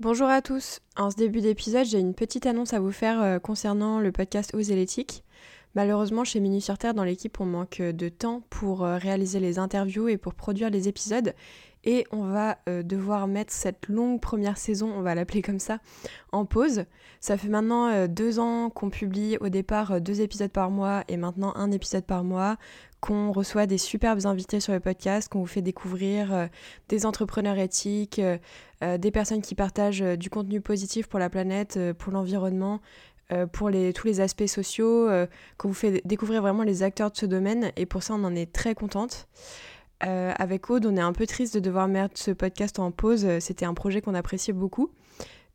Bonjour à tous. En ce début d'épisode, j'ai une petite annonce à vous faire euh, concernant le podcast Oser l'éthique. Malheureusement, chez Minu sur Terre, dans l'équipe, on manque de temps pour euh, réaliser les interviews et pour produire les épisodes. Et on va euh, devoir mettre cette longue première saison, on va l'appeler comme ça, en pause. Ça fait maintenant deux ans qu'on publie au départ deux épisodes par mois et maintenant un épisode par mois qu'on reçoit des superbes invités sur le podcast, qu'on vous fait découvrir euh, des entrepreneurs éthiques, euh, euh, des personnes qui partagent du contenu positif pour la planète, pour l'environnement, pour les, tous les aspects sociaux, qu'on vous fait découvrir vraiment les acteurs de ce domaine. Et pour ça, on en est très contente. avec Aude, on est un peu triste de devoir mettre ce podcast en pause. C'était un projet qu'on appréciait beaucoup.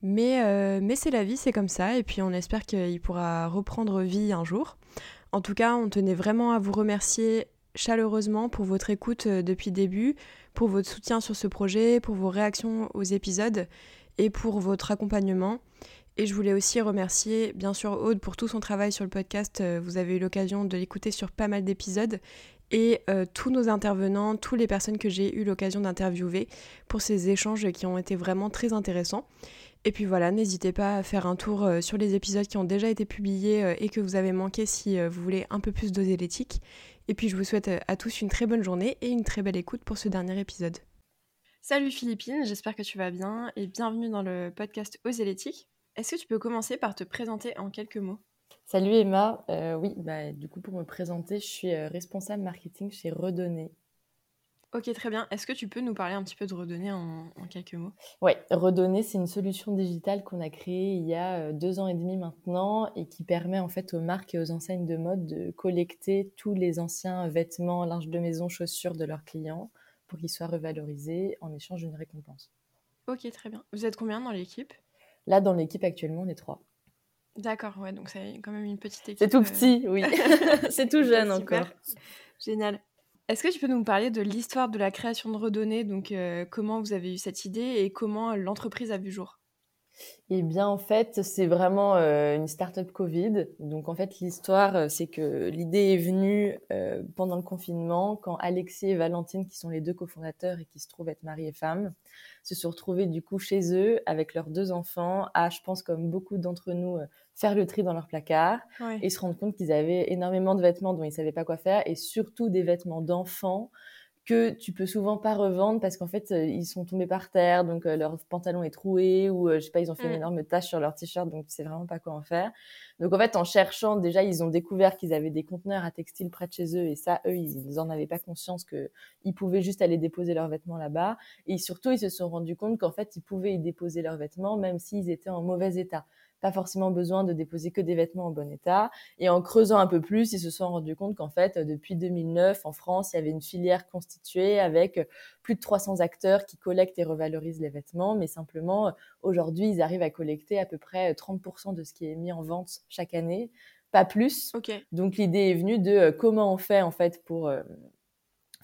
Mais, mais c'est la vie, c'est comme ça. Et puis on espère qu'il pourra reprendre vie un jour. En tout cas, on tenait vraiment à vous remercier chaleureusement pour votre écoute euh, depuis le début, pour votre soutien sur ce projet, pour vos réactions aux épisodes et pour votre accompagnement. Et je voulais aussi remercier bien sûr Aude pour tout son travail sur le podcast. Euh, vous avez eu l'occasion de l'écouter sur pas mal d'épisodes. Et euh, tous nos intervenants, toutes les personnes que j'ai eu l'occasion d'interviewer pour ces échanges qui ont été vraiment très intéressants. Et puis voilà, n'hésitez pas à faire un tour euh, sur les épisodes qui ont déjà été publiés euh, et que vous avez manqué si euh, vous voulez un peu plus d'oser l'éthique. Et puis je vous souhaite à tous une très bonne journée et une très belle écoute pour ce dernier épisode. Salut Philippine, j'espère que tu vas bien et bienvenue dans le podcast Oser l'éthique. Est-ce que tu peux commencer par te présenter en quelques mots? Salut Emma, oui, bah, du coup pour me présenter, je suis responsable marketing chez Redonner, Ok, très bien. Est-ce que tu peux nous parler un petit peu de Redonner en, quelques mots? Oui, Redonner, c'est une solution digitale qu'on a créée il y a euh, deux ans et demi maintenant et qui permet en fait aux marques et aux enseignes de mode de collecter tous les anciens vêtements, linge de maison, chaussures de leurs clients pour qu'ils soient revalorisés en échange d'une récompense. Ok, très bien. Vous êtes combien dans l'équipe? Là, dans l'équipe actuellement, on est trois. D'accord, ouais, donc c'est quand même une petite équipe. C'est tout petit, euh, oui. c'est tout jeune encore. Génial. Est-ce que tu peux nous parler de l'histoire de la création de Redonner, donc euh, comment vous avez eu cette idée et comment l'entreprise a vu jour? Eh bien, en fait, c'est vraiment euh, une start-up Covid. Donc, en fait, l'histoire, euh, c'est que l'idée est venue pendant le confinement, quand Alexis et Valentine, qui sont les deux cofondateurs et qui se trouvent être mari et femme, se sont retrouvés du coup chez eux avec leurs deux enfants, à, je pense, comme beaucoup d'entre nous, faire le tri dans leur placard et se rendre compte qu'ils avaient énormément de vêtements dont ils savaient pas quoi faire et surtout des vêtements d'enfants que tu peux souvent pas revendre parce qu'en fait euh, ils sont tombés par terre donc euh, leur pantalon est troué ou euh, je sais pas ils ont fait une énorme tache sur leur t-shirt donc tu sais vraiment pas quoi en faire. Donc en fait en cherchant déjà ils ont découvert qu'ils avaient des conteneurs à textile près de chez eux et ça eux ils en avaient pas conscience que ils pouvaient juste aller déposer leurs vêtements là-bas. Et surtout ils se sont rendus compte qu'en fait ils pouvaient y déposer leurs vêtements même s'ils étaient en mauvais état pas forcément besoin de déposer que des vêtements en bon état. Et en creusant un peu plus, ils se sont rendus compte qu'en fait, depuis 2009, en France, il y avait une filière constituée avec plus de 300 acteurs qui collectent et revalorisent les vêtements. Mais simplement, aujourd'hui, ils arrivent à collecter à peu près 30% de ce qui est mis en vente chaque année, pas plus. Donc l'idée est venue de euh, comment on fait en fait pour euh,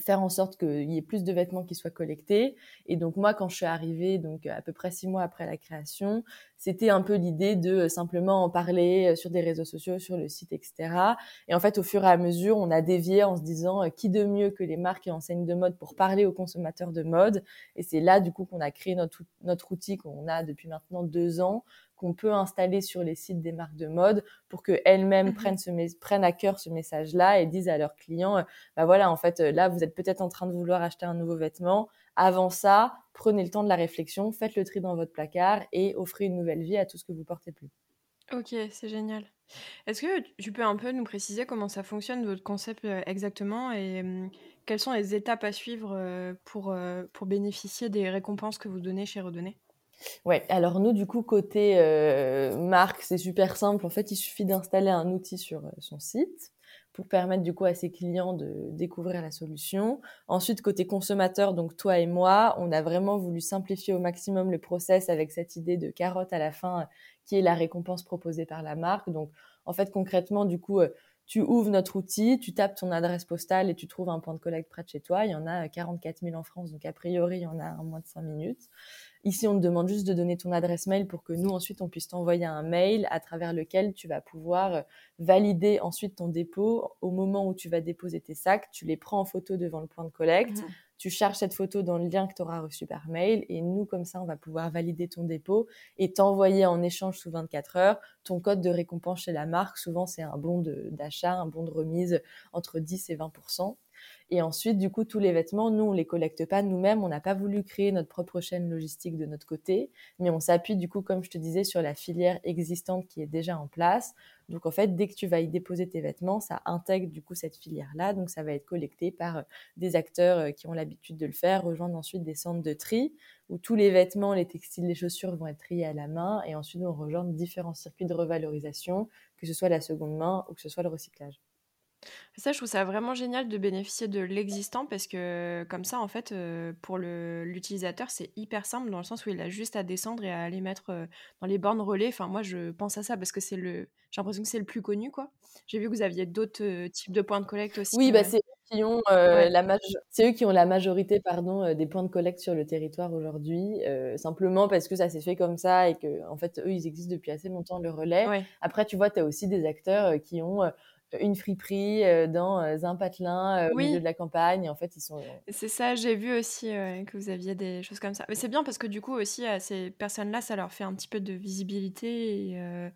faire en sorte qu'il y ait plus de vêtements qui soient collectés. Et donc moi, quand je suis arrivée, donc à peu près six mois après la création, c'était un peu l'idée de euh, simplement en parler euh, sur des réseaux sociaux, sur le site, etc. Et en fait, au fur et à mesure, on a dévié en se disant euh, qui de mieux que les marques et enseignes de mode pour parler aux consommateurs de mode. Et c'est là, du coup, qu'on a créé notre, notre outil qu'on a depuis maintenant deux ans qu'on peut installer sur les sites des marques de mode pour qu'elles-mêmes mhm. prennent, ce prennent à cœur ce message-là et disent à leurs clients, bah voilà, en fait, là, vous êtes peut-être en train de vouloir acheter un nouveau vêtement. Avant ça, prenez le temps de la réflexion, faites le tri dans votre placard et offrez une nouvelle vie à tout ce que vous portez plus. Ok, c'est génial. Est-ce que tu peux un peu nous préciser comment ça fonctionne, votre concept euh, exactement, et hum, quelles sont les étapes à suivre pour, pour bénéficier des récompenses que vous donnez chez Redonner Ouais, alors nous, du coup, côté euh, marque, c'est super simple. En fait, il suffit d'installer un outil sur euh, son site pour permettre du coup à ses clients de découvrir la solution. Ensuite, côté consommateur, donc toi et moi, on a vraiment voulu simplifier au maximum le process avec cette idée de carotte à la fin, qui est la récompense proposée par la marque. Donc, en fait, concrètement, du coup, euh, tu ouvres notre outil, tu tapes ton adresse postale et tu trouves un point de collecte près de chez toi. Il y en a 44 000 en France, donc a priori, il y en a en moins de 5 minutes. Ici, on te demande juste de donner ton adresse mail pour que nous, ensuite, on puisse t'envoyer un mail à travers lequel tu vas pouvoir euh, valider ensuite ton dépôt. Au moment où tu vas déposer tes sacs, tu les prends en photo devant le point de collecte. Mmh. tu charges cette photo dans le lien que tu auras reçu par mail et nous, comme ça, on va pouvoir valider ton dépôt et t'envoyer en échange sous 24 heures ton code de récompense chez la marque. Souvent, c'est un bon d'achat, un bon de remise entre 10 et 20 et ensuite, du coup, tous les vêtements, nous, on les collecte pas nous-mêmes. On n'a pas voulu créer notre propre chaîne logistique de notre côté, mais on s'appuie, du coup, comme je te disais, sur la filière existante qui est déjà en place. Donc, en fait, dès que tu vas y déposer tes vêtements, ça intègre, du coup, cette filière-là. Donc, ça va être collecté par euh, des acteurs euh, qui ont l'habitude de le faire, rejoindre ensuite des centres de tri où tous les vêtements, les textiles, les chaussures vont être triés à la main. Et ensuite, on rejoint différents circuits de revalorisation, que ce soit la seconde main ou que ce soit le recyclage. Ça, je trouve ça vraiment génial de bénéficier de l'existant parce que comme ça, en fait, euh, pour l'utilisateur, c'est hyper simple dans le sens où il a juste à descendre et à aller mettre euh, dans les bornes relais. Enfin, moi, je pense à ça parce que c'est le, j'ai l'impression que c'est le plus connu, quoi. J'ai vu que vous aviez d'autres euh, types de points de collecte aussi. Oui, bah, c'est eux qui ont la c'est eux qui ont la majorité, pardon, des points de collecte sur le territoire aujourd'hui. simplement parce que ça s'est fait comme ça et que, en fait, eux, ils existent depuis assez longtemps le relais. Après, tu vois, tu as aussi des acteurs qui ont une friperie euh, dans euh, un patelin euh, au milieu de la campagne. En fait, ils sont. C'est ça, j'ai vu aussi que vous aviez des choses comme ça. Mais c'est bien parce que du coup aussi à ces personnes-là, ça leur fait un petit peu de visibilité et,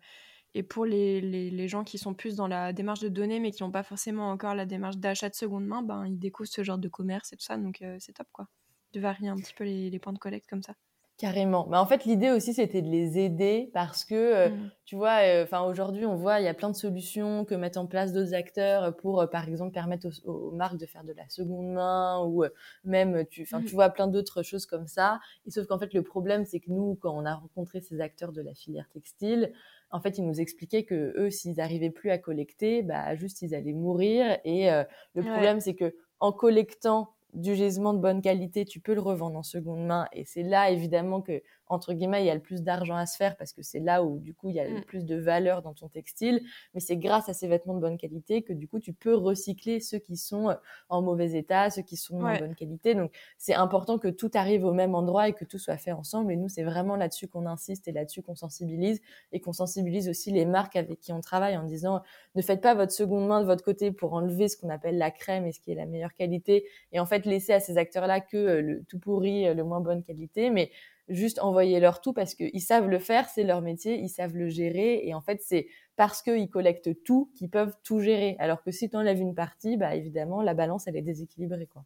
et pour les, les, les, gens qui sont plus dans la démarche de données mais qui n'ont pas forcément encore la démarche d'achat de seconde main, ben ils découvrent ce genre de commerce et tout ça, donc c'est top quoi. De varier un petit peu les, les points de collecte comme ça. Carrément. Mais en fait, l'idée aussi, c'était de les aider parce que, euh, mmh. tu vois, euh, enfin aujourd'hui, on voit, il y a plein de solutions que mettent en place d'autres acteurs pour, euh, par exemple, permettre aux, marques de faire de la seconde main ou même, tu, enfin, tu mmh. vois, plein d'autres choses comme ça. Et sauf qu'en fait, le problème, c'est que nous, quand on a rencontré ces acteurs de la filière textile, en fait, ils nous expliquaient que eux, s'ils n'arrivaient plus à collecter, bah, juste, ils allaient mourir. Et le problème, c'est que en collectant du gisement de bonne qualité, tu peux le revendre en seconde main. Et c'est là, évidemment, que entre guillemets, il y a le plus d'argent à se faire parce que c'est là où, du coup, il y a le mm. plus de valeur dans ton textile. Mais c'est grâce à ces vêtements de bonne qualité que, du coup, tu peux recycler ceux qui sont euh, en mauvais état, ceux qui sont en bonne qualité. Donc, c'est important que tout arrive au même endroit et que tout soit fait ensemble. Et nous, c'est vraiment là-dessus qu'on insiste et là-dessus qu'on sensibilise et qu'on sensibilise aussi les marques avec qui on travaille en disant, ne faites pas votre seconde main de votre côté pour enlever ce qu'on appelle la crème et ce qui est la meilleure qualité. Et en fait, laisser à ces acteurs-là que euh, le tout pourri, euh, le moins bonne qualité. Mais juste envoyer leur tout parce qu'ils savent le faire, c'est leur métier, ils savent le gérer. Et en fait, c'est parce qu'ils collectent tout qu'ils peuvent tout gérer. Alors que si tu enlèves une partie, bah évidemment, la balance, elle est déséquilibrée. quoi.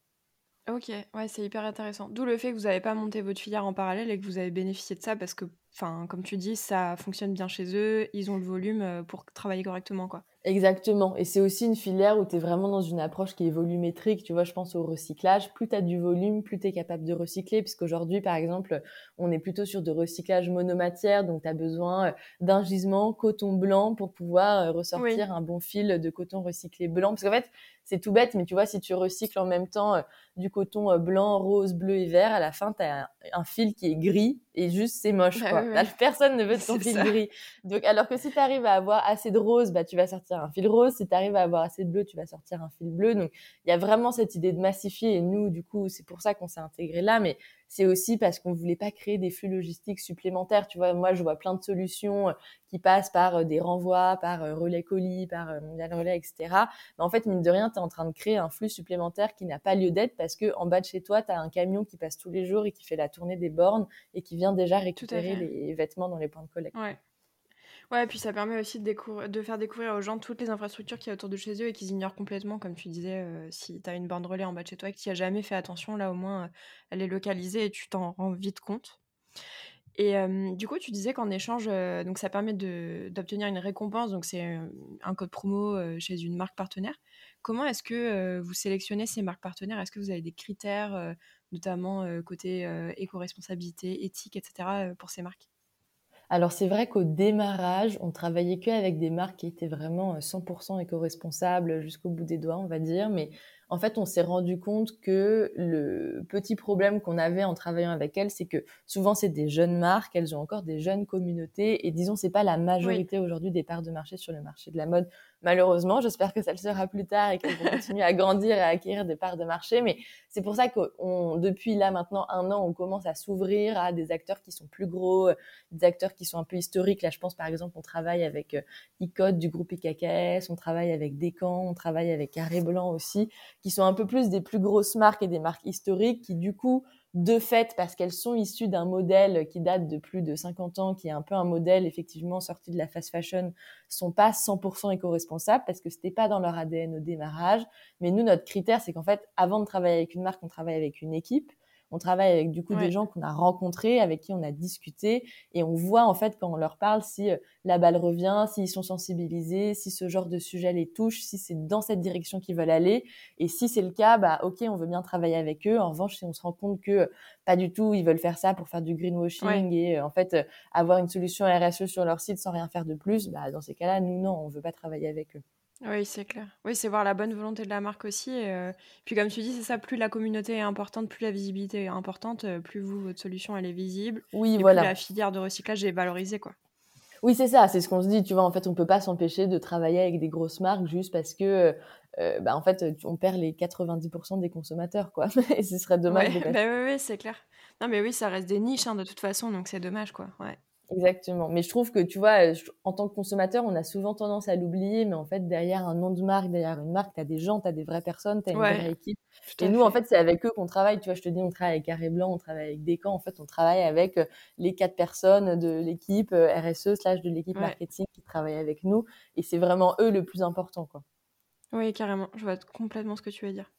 Ok, ouais, c'est hyper intéressant. D'où le fait que vous n'avez pas monté votre filière en parallèle et que vous avez bénéficié de ça parce que, comme tu dis, ça fonctionne bien chez eux, ils ont le volume euh, pour travailler correctement, quoi. Exactement. Et c'est aussi une filière où tu es vraiment dans une approche qui est volumétrique. Tu vois, je pense au recyclage. Plus tu as du volume, plus tu es capable de recycler. Puisqu'aujourd'hui, par exemple, on est plutôt sur de recyclage monomatière. Donc, tu as besoin euh, d'un gisement coton blanc pour pouvoir euh, ressortir un bon fil de coton recyclé blanc. Parce qu'en fait, c'est tout bête, mais tu vois, si tu recycles en même temps euh, du coton blanc, rose, bleu et vert, à la fin, tu as un, fil qui est gris et juste c'est moche. Bah quoi. personne ne veut ton fil gris. Donc, alors que si tu arrives à avoir assez de rose, bah, tu vas sortir un fil rose. Si tu arrives à avoir assez de bleu, tu vas sortir un fil bleu. Donc, il y a vraiment cette idée de massifier. Et nous, du coup, c'est pour ça qu'on s'est intégré là. Mais c'est aussi parce qu'on voulait pas créer des flux logistiques supplémentaires. Tu vois, moi, je vois plein de solutions euh, qui passent par euh, des renvois, par euh, relais colis, par mondial relais, etc. Mais en fait, mine de rien, tu es en train de créer un flux supplémentaire qui n'a pas lieu d'être parce que en bas de chez toi, tu as un camion qui passe tous les jours et qui fait la tournée des bornes et qui vient déjà récupérer les vêtements dans les points de collecte. Ouais. Ouais, puis ça permet aussi de, faire découvrir aux gens toutes les infrastructures qu'il y a autour de chez eux et qu'ils ignorent complètement, comme tu disais, euh, si tu as une borne relais en bas de chez toi et que tu as jamais fait attention, là au moins euh, elle est localisée et tu t'en rends vite compte. Et euh, du coup, tu disais qu'en échange, donc ça permet d'obtenir une récompense, donc c'est un code promo chez une marque partenaire. Comment est-ce que vous sélectionnez ces marques partenaires? Est-ce que vous avez des critères, notamment côté éco-responsabilité, éthique, etc., pour ces marques? Alors c'est vrai qu'au démarrage, on travaillait que avec des marques qui étaient vraiment 100% euh, éco-responsables jusqu'au bout des doigts, on va dire, mais en fait, on s'est rendu compte que le petit problème qu'on avait en travaillant avec elles, c'est que souvent c'est des jeunes marques, elles ont encore des jeunes communautés, et disons c'est pas la majorité aujourd'hui des parts de marché sur le marché de la mode. Malheureusement, j'espère que ça le sera plus tard et qu'elles vont continuer à grandir et à acquérir des parts de marché. Mais c'est pour ça que depuis là maintenant un an, on commence à s'ouvrir à des acteurs qui sont plus gros, des acteurs qui sont un peu historiques. Là, je pense par exemple, on travaille avec euh, Icode du groupe IKKS, on travaille avec Descamps, on travaille avec Carré Blanc aussi, qui sont un peu plus des plus grosses marques et des marques historiques qui du coup de fait, parce qu'elles sont issues d'un modèle qui date de plus de 50 ans, qui est un peu un modèle effectivement sorti de la fast fashion, sont pas 100% éco-responsables parce que c'était pas dans leur ADN au démarrage. Mais nous, notre critère, c'est qu'en fait, avant de travailler avec une marque, on travaille avec une équipe on travaille avec du coup des gens qu'on a rencontrés, avec qui on a discuté, et on voit en fait quand on leur parle si euh, la balle revient, s'ils sont sensibilisés, si ce genre de sujet les touche, si c'est dans cette direction qu'ils veulent aller, et si c'est le cas, bah ok, on veut bien travailler avec eux. En revanche, si on se rend compte que euh, pas du tout, ils veulent faire ça pour faire du greenwashing et euh, en fait avoir une solution RSE sur leur site sans rien faire de plus, bah dans ces cas-là, nous non, on veut pas travailler avec eux. Oui, c'est clair. Oui, c'est voir la bonne volonté de la marque aussi. Euh, puis comme tu dis, c'est ça, plus la communauté est importante, plus la visibilité est importante, euh, plus vous, votre solution, elle est visible. Oui, voilà. Plus la filière de recyclage est valorisée, quoi. Oui, c'est ça, c'est ce qu'on se dit, tu vois, en fait, on peut pas s'empêcher de travailler avec des grosses marques juste parce que, euh, bah, en fait, on perd les 90% des consommateurs, quoi. Et ce serait dommage de bah, oui, oui, c'est clair. Non, mais oui, ça reste des niches, hein, de toute façon, donc c'est dommage, quoi. Ouais. Exactement. Mais je trouve que, tu vois, en tant que consommateur, on a souvent tendance à l'oublier, mais en fait, derrière un nom de marque, derrière une marque, tu as des gens, tu as des vraies personnes, tu as une vraie équipe. Et nous, en fait, c'est avec eux qu'on travaille. Tu vois, je te dis, on travaille avec Carré Blanc, on travaille avec Descamps. En fait, on travaille avec euh, les quatre personnes de l'équipe euh, RSE slash de l'équipe marketing qui travaillent avec nous. Et c'est vraiment eux le plus important, quoi. Oui, carrément. Je vois complètement ce que tu veux dire.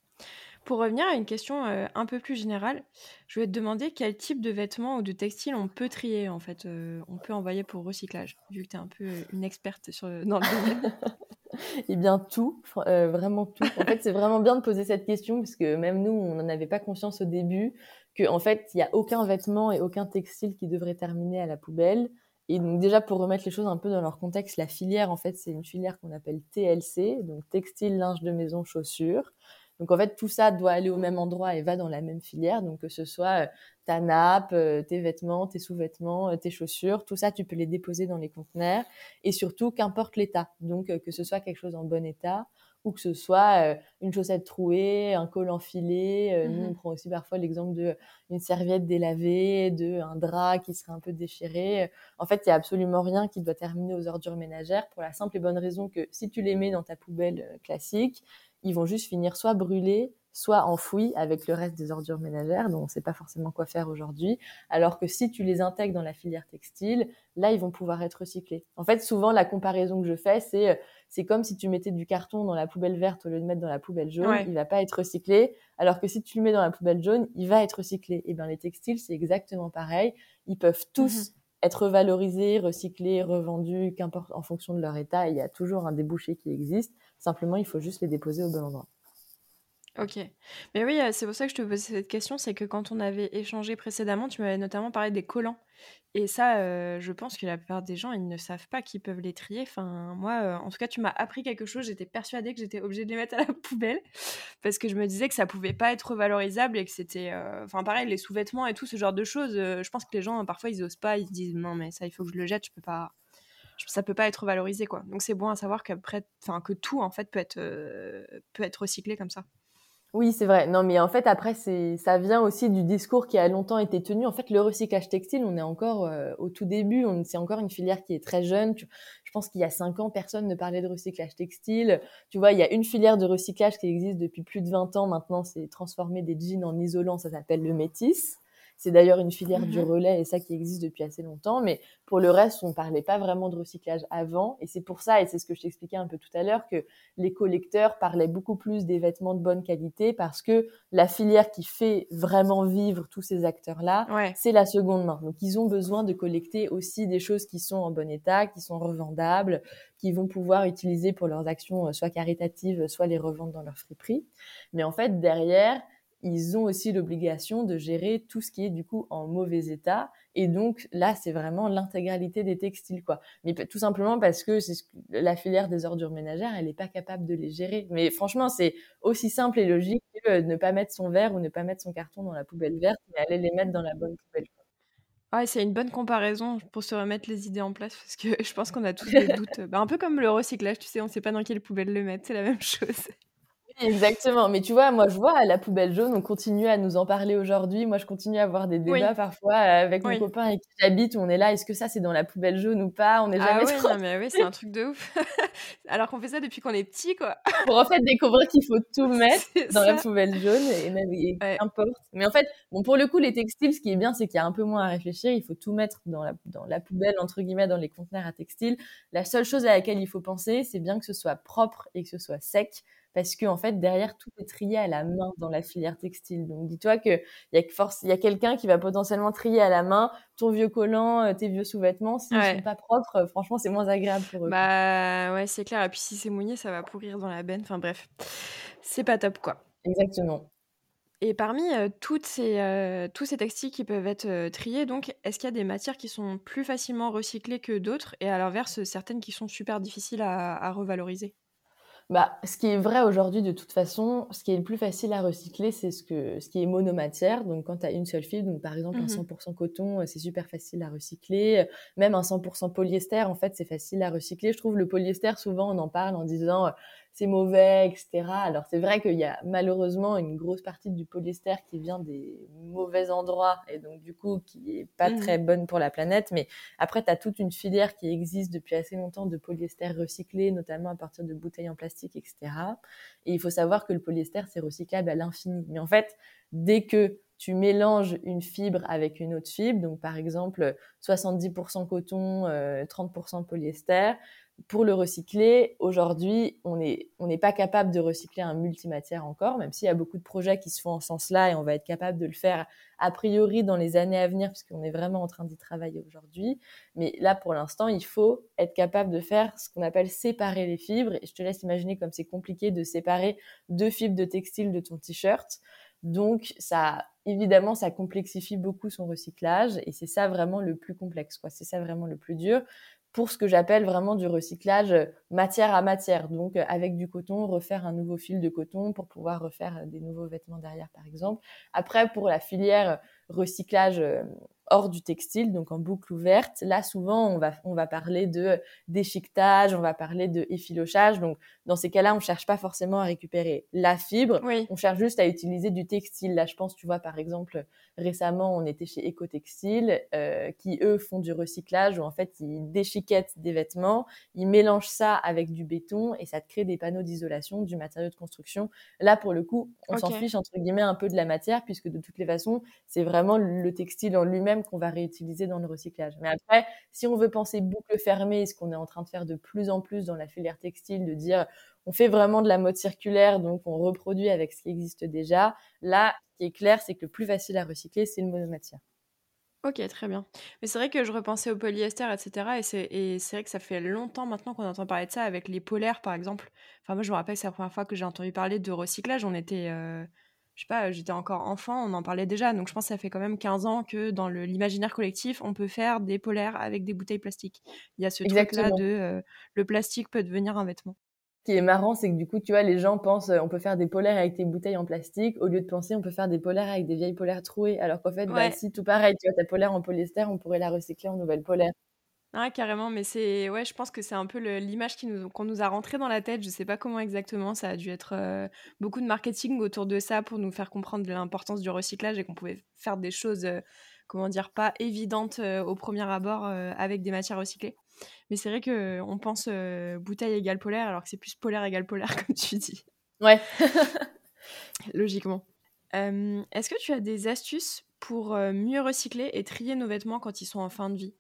Pour revenir à une question euh, un peu plus générale, je voulais te demander quel type de vêtements ou de textiles on peut trier, en fait, euh, on peut envoyer pour recyclage, vu que tu es un peu euh, une experte sur, dans le domaine. Eh bien, tout, vraiment tout. En fait, c'est vraiment bien de poser cette question, parce que même nous, on n'en avait pas conscience au début, qu'en en fait, il n'y a aucun vêtement et aucun textile qui devrait terminer à la poubelle. Et donc déjà pour remettre les choses un peu dans leur contexte, la filière en fait c'est une filière qu'on appelle TLC, donc textile, linge de maison, chaussures. Donc en fait, tout ça doit aller au même endroit et va dans la même filière. Donc que ce soit euh, ta nappe, euh, tes vêtements, tes sous-vêtements, euh, tes chaussures, tout ça, tu peux les déposer dans les conteneurs. Et surtout, qu'importe l'état. Donc que ce soit quelque chose en bon état ou que ce soit une chaussette trouée, un col enfilé. Nous, on mmh prend aussi parfois l'exemple de une serviette délavée, de un drap qui serait un peu déchiré. En fait, il y a absolument rien qui doit terminer aux ordures ménagères pour la simple et bonne raison que si tu les mets dans ta poubelle classique, ils vont juste finir soit brûlés, soit enfouis avec le reste des ordures ménagères, dont on ne sait pas forcément quoi faire aujourd'hui. Alors que si tu les intègres dans la filière textile, là, ils vont pouvoir être recyclés. En fait, souvent, la comparaison que je fais, c'est euh, c'est comme si tu mettais du carton dans la poubelle verte au lieu de mettre dans la poubelle jaune, il va pas être recyclé. Alors que si tu le mets dans la poubelle jaune, il va être recyclé. Et bien, les textiles, c'est exactement pareil. Ils peuvent tous mhm. être valorisés, recyclés, revendus, qu'importe en fonction de leur état. Il y a toujours un débouché qui existe. Simplement, il faut juste les déposer au bon endroit. Ok. Mais oui, c'est pour ça que je te posais cette question, c'est que quand on avait échangé précédemment, tu m'avais notamment parlé des collants. Et ça, je pense que la plupart des gens, ils ne savent pas qu'ils peuvent les trier. Enfin, moi, en tout cas, tu m'as appris quelque chose. J'étais persuadée que j'étais obligée de les mettre à la poubelle parce que je me disais que ça pouvait pas être valorisable et que c'était... Enfin, pareil, les sous-vêtements et tout, ce genre de choses. je pense que les gens, parfois, ils osent pas. Ils se disent, non, mais ça, il faut que je le jette. Je peux pas ça peut pas être valorisé quoi. Donc c'est bon à savoir qu'après, enfin que tout en fait peut être euh, peut être recyclé comme ça. Oui, c'est vrai. Non, mais en fait, après, c'est, ça vient aussi du discours qui a longtemps été tenu. En fait, le recyclage textile, on est encore euh, au tout début. C'est encore une filière qui est très jeune. je pense qu'il y a cinq ans, personne ne parlait de recyclage textile. Tu vois, il y a une filière de recyclage qui existe depuis plus de 20 ans. Maintenant, c'est transformer des jeans en isolant. Ça s'appelle le métis. C'est d'ailleurs une filière du mhm. relais et ça qui existe depuis assez longtemps. Mais pour le reste, on parlait pas vraiment de recyclage avant. Et c'est pour ça, et c'est ce que je t'expliquais un peu tout à l'heure, que les collecteurs parlaient beaucoup plus des vêtements de bonne qualité parce que la filière qui fait vraiment vivre tous ces acteurs-là, c'est la seconde main. Donc ils ont besoin de collecter aussi des choses qui sont en bon état, qui sont revendables, qui vont pouvoir utiliser pour leurs actions euh, soit caritatives, soit les revendre dans leur friperie. Mais en fait, derrière, ils ont aussi l'obligation de gérer tout ce qui est du coup en mauvais état. Et donc là, c'est vraiment l'intégralité des textiles, quoi. Mais tout simplement parce que c'est la filière des ordures ménagères, elle n'est pas capable de les gérer. Mais franchement, c'est aussi simple et logique que euh, ne pas mettre son verre ou ne pas mettre son carton dans la poubelle verte, mais aller les mettre dans la bonne poubelle. Ouais, c'est une bonne comparaison pour se remettre les idées en place parce que je pense qu'on a tous des doutes. Bah, un peu comme le recyclage, tu sais, on ne sait pas dans quelle poubelle le mettre, c'est la même chose. Exactement. Mais tu vois, moi, je vois la poubelle jaune, on continue à nous en parler aujourd'hui. Moi, je continue à avoir des débats parfois avec mon copain avec qui j'habite où on est là. Est-ce que ça, c'est dans la poubelle jaune ou pas? On n'est ah jamais ah mais oui, c'est un truc de ouf. Alors qu'on fait ça depuis qu'on est petit, quoi. Pour en fait découvrir qu'il faut tout mettre dans la poubelle jaune et même et importe. Mais en fait, bon, pour le coup, les textiles, ce qui est bien, c'est qu'il y a un peu moins à réfléchir. Il faut tout mettre dans la, dans la poubelle, entre guillemets, dans les conteneurs à textiles. La seule chose à laquelle il faut penser, c'est bien que ce soit propre et que ce soit sec parce que en fait derrière tout est trié à la main dans la filière textile. Donc dis-toi que il y a force, il y a quelqu'un qui va potentiellement trier à la main ton vieux collant, euh, tes vieux sous-vêtements. S'ils ne sont pas propres, euh, franchement c'est moins agréable pour eux. Bah ouais c'est clair. Et puis si c'est mouillé, ça va pourrir dans la benne. Enfin bref, c'est pas top quoi. Exactement. Et parmi euh, toutes ces, tous ces textiles qui peuvent être triés, donc, est-ce qu'il y a des matières qui sont plus facilement recyclées que d'autres et à l'inverse, certaines qui sont super difficiles à revaloriser? Bah, ce qui est vrai aujourd'hui, de toute façon, ce qui est le plus facile à recycler, c'est ce, que, ce qui est monomatière. Donc, quand tu as une seule fibre, donc par exemple un 100% mmh coton, euh, c'est super facile à recycler. Même un 100% polyester, en fait, c'est facile à recycler. Je trouve le polyester, souvent, on en parle en disant c'est mauvais, etc. Alors c'est vrai qu'il y a malheureusement une grosse partie du polyester qui vient des mauvais endroits et donc du coup qui est pas mmh. très bonne pour la planète. Mais après, tu as toute une filière qui existe depuis assez longtemps de polyester recyclé, notamment à partir de bouteilles en plastique, etc. Et il faut savoir que le polyester, c'est recyclable à l'infini. Mais en fait, dès que tu mélanges une fibre avec une autre fibre, donc par exemple 70% coton, 30% euh, polyester, pour le recycler, aujourd'hui, on n'est pas capable de recycler un multimatière encore, même s'il y a beaucoup de projets qui se font en ce sens-là et on va être capable de le faire a priori dans les années à venir, puisqu'on est vraiment en train d'y travailler aujourd'hui. Mais là, pour l'instant, il faut être capable de faire ce qu'on appelle séparer les fibres. Et je te laisse imaginer comme c'est compliqué de séparer deux fibres de textile de ton t-shirt. Donc, ça, évidemment, ça complexifie beaucoup son recyclage et c'est ça vraiment le plus complexe, quoi. C'est ça vraiment le plus dur pour ce que j'appelle vraiment du recyclage euh, matière à matière. Donc, euh, avec du coton, refaire un nouveau fil de coton pour pouvoir refaire euh, des nouveaux vêtements derrière, par exemple. Après, pour la filière recyclage hors du textile, donc en boucle ouverte. Là, souvent, on va, on va parler de déchiquetage, on va parler de effilochage. Donc, dans ces cas-là, on cherche pas forcément à récupérer la fibre. On cherche juste à utiliser du textile. Là, je pense, tu vois, par exemple, récemment, on était chez Ecotextile, euh, qui, eux, font du recyclage où, en fait, ils déchiquettent des vêtements, ils mélangent ça avec du béton et ça te crée des panneaux d'isolation, du matériau de construction. Là, pour le coup, on s'en fiche, entre guillemets, un peu de la matière, puisque de toutes les façons, c'est vraiment le textile en lui-même qu'on va réutiliser dans le recyclage. Mais après, si on veut penser boucle fermée, ce qu'on est en train de faire de plus en plus dans la filière textile, de dire on fait vraiment de la mode circulaire, donc on reproduit avec ce qui existe déjà, là, ce qui est clair, c'est que le plus facile à recycler, c'est le monomatière. Ok, très bien. Mais c'est vrai que je repensais au polyester, etc. Et c'est vrai que ça fait longtemps maintenant qu'on entend parler de ça avec les polaires, par exemple. Enfin, moi, je me rappelle c'est la première fois que j'ai entendu parler de recyclage. On était, euh, je sais pas, j'étais encore enfant, on en parlait déjà. Donc je pense que ça fait quand même 15 ans que dans l'imaginaire collectif, on peut faire des polaires avec des bouteilles plastiques. Il y a ce truc-là de euh, le plastique peut devenir un vêtement. Ce qui est marrant, c'est que du coup, tu vois, les gens pensent euh, on peut faire des polaires avec des bouteilles en plastique, au lieu de penser on peut faire des polaires avec des vieilles polaires trouées. Alors qu'en fait, bah, si tout pareil, tu vois, ta polaire en polyester, on pourrait la recycler en nouvelle polaire. Ah, carrément, mais c'est ouais, je pense que c'est un peu l'image qui nous qu'on nous a rentré dans la tête. Je sais pas comment exactement, ça a dû être euh, beaucoup de marketing autour de ça pour nous faire comprendre l'importance du recyclage et qu'on pouvait faire des choses, euh, comment dire, pas évidentes euh, au premier abord avec des matières recyclées. Mais c'est vrai que on pense bouteille égale polaire alors que c'est plus polaire égale polaire comme tu dis. Ouais. Logiquement. Est-ce que tu as des astuces pour mieux recycler et trier nos vêtements quand ils sont en fin de vie?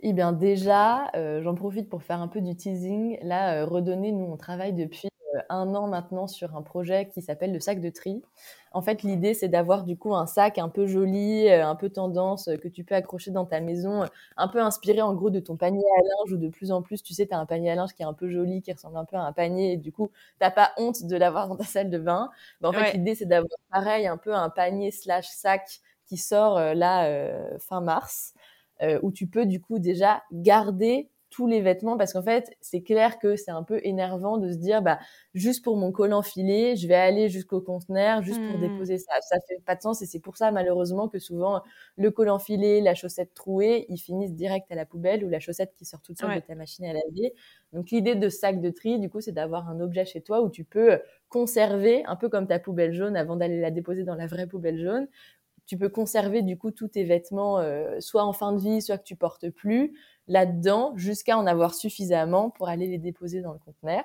Eh bien déjà, euh, j'en profite pour faire un peu du teasing. Là, euh, redonner, nous, on travaille depuis euh, un an maintenant sur un projet qui s'appelle le sac de tri. En fait, l'idée, c'est d'avoir du coup un sac un peu joli, un peu tendance, que tu peux accrocher dans ta maison, un peu inspiré en gros de ton panier à linge, ou de plus en plus, tu sais, tu as un panier à linge qui est un peu joli, qui ressemble un peu à un panier, et du coup, t'as pas honte de l'avoir dans ta salle de bain. en fait, l'idée, c'est d'avoir pareil, un peu un panier slash sac qui sort là fin mars. Euh, où tu peux du coup déjà garder tous les vêtements parce qu'en fait, c'est clair que c'est un peu énervant de se dire, bah, juste pour mon col enfilé, je vais aller jusqu'au conteneur juste pour mmh. déposer ça. Ça fait pas de sens et c'est pour ça, malheureusement, que souvent, le col enfilé, la chaussette trouée, ils finissent direct à la poubelle ou la chaussette qui sort toute seule de ta machine à laver. Donc, l'idée de sac de tri, du coup, c'est d'avoir un objet chez toi où tu peux conserver, un peu comme ta poubelle jaune avant d'aller la déposer dans la vraie poubelle jaune, tu peux conserver du coup tous tes vêtements, euh, soit en fin de vie, soit que tu portes plus, là-dedans, jusqu'à en avoir suffisamment pour aller les déposer dans le conteneur.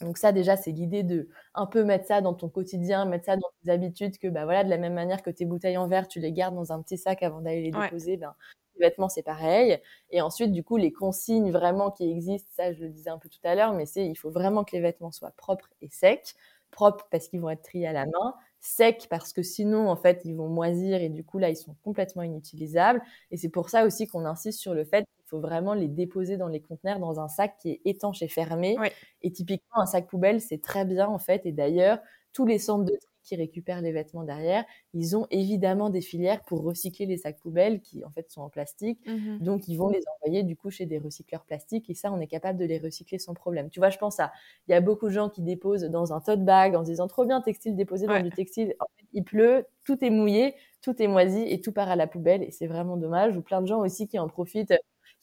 Donc ça déjà c'est l'idée de un peu mettre ça dans ton quotidien, mettre ça dans tes habitudes que bah voilà de la même manière que tes bouteilles en verre tu les gardes dans un petit sac avant d'aller les déposer, ben les vêtements c'est pareil. Et ensuite du coup les consignes vraiment qui existent, ça je le disais un peu tout à l'heure, mais c'est il faut vraiment que les vêtements soient propres et secs, propres parce qu'ils vont être triés à la main, secs parce que sinon, en fait, ils vont moisir et du coup, là, ils sont complètement inutilisables. Et c'est pour ça aussi qu'on insiste sur le fait qu'il faut vraiment les déposer dans les conteneurs dans un sac qui est étanche et fermé. Et typiquement, un sac poubelle, c'est très bien, en fait. Et d'ailleurs, tous les centres de tri qui récupèrent les vêtements derrière, ils ont évidemment des filières pour recycler les sacs poubelles qui en fait sont en plastique. Mmh Donc ils vont les envoyer du coup chez des recycleurs plastiques et ça on est capable de les recycler sans problème. Tu vois, je pense à il y a beaucoup de gens qui déposent dans un tote bag en se disant trop bien textile déposé dans du textile. En fait, il pleut, tout est mouillé, tout est moisi et tout part à la poubelle et c'est vraiment dommage. Ou plein de gens aussi qui en profitent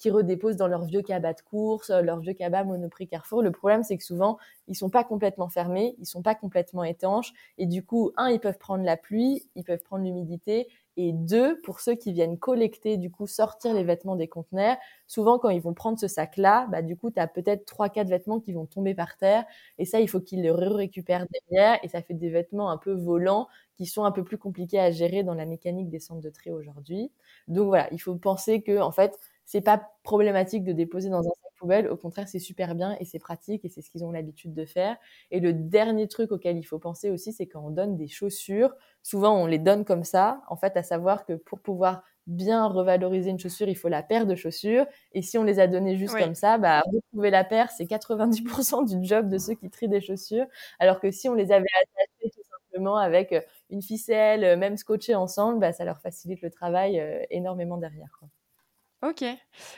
qui redéposent dans leur vieux cabas de course, euh, leur vieux cabas Monoprix Carrefour. Le problème, c'est que souvent, ils sont pas complètement fermés, ils sont pas complètement étanches, et du coup, un, ils peuvent prendre la pluie, ils peuvent prendre l'humidité, et deux, pour ceux qui viennent collecter, du coup, sortir les vêtements des conteneurs, souvent quand ils vont prendre ce sac-là, bah, du coup, tu as peut-être trois, quatre vêtements qui vont tomber par terre. Et ça, il faut qu'ils le récupèrent derrière. Et ça fait des vêtements un peu volants qui sont un peu plus compliqués à gérer dans la mécanique des centres de tri aujourd'hui. Donc voilà, il faut penser que, en fait, c'est pas problématique de déposer dans un sac poubelle. Au contraire, c'est super bien et c'est pratique et c'est ce qu'ils ont l'habitude de faire. Et le dernier truc auquel il faut penser aussi, c'est quand on donne des chaussures, souvent on les donne comme ça. En fait, à savoir que pour pouvoir bien revaloriser une chaussure, il faut la paire de chaussures. Et si on les a données juste comme ça, bah, retrouver la paire, c'est 90% du job de ceux qui trient des chaussures. Alors que si on les avait attachées tout simplement avec une ficelle, même scotchées ensemble, bah, ça leur facilite le travail euh, énormément derrière. Quoi. OK.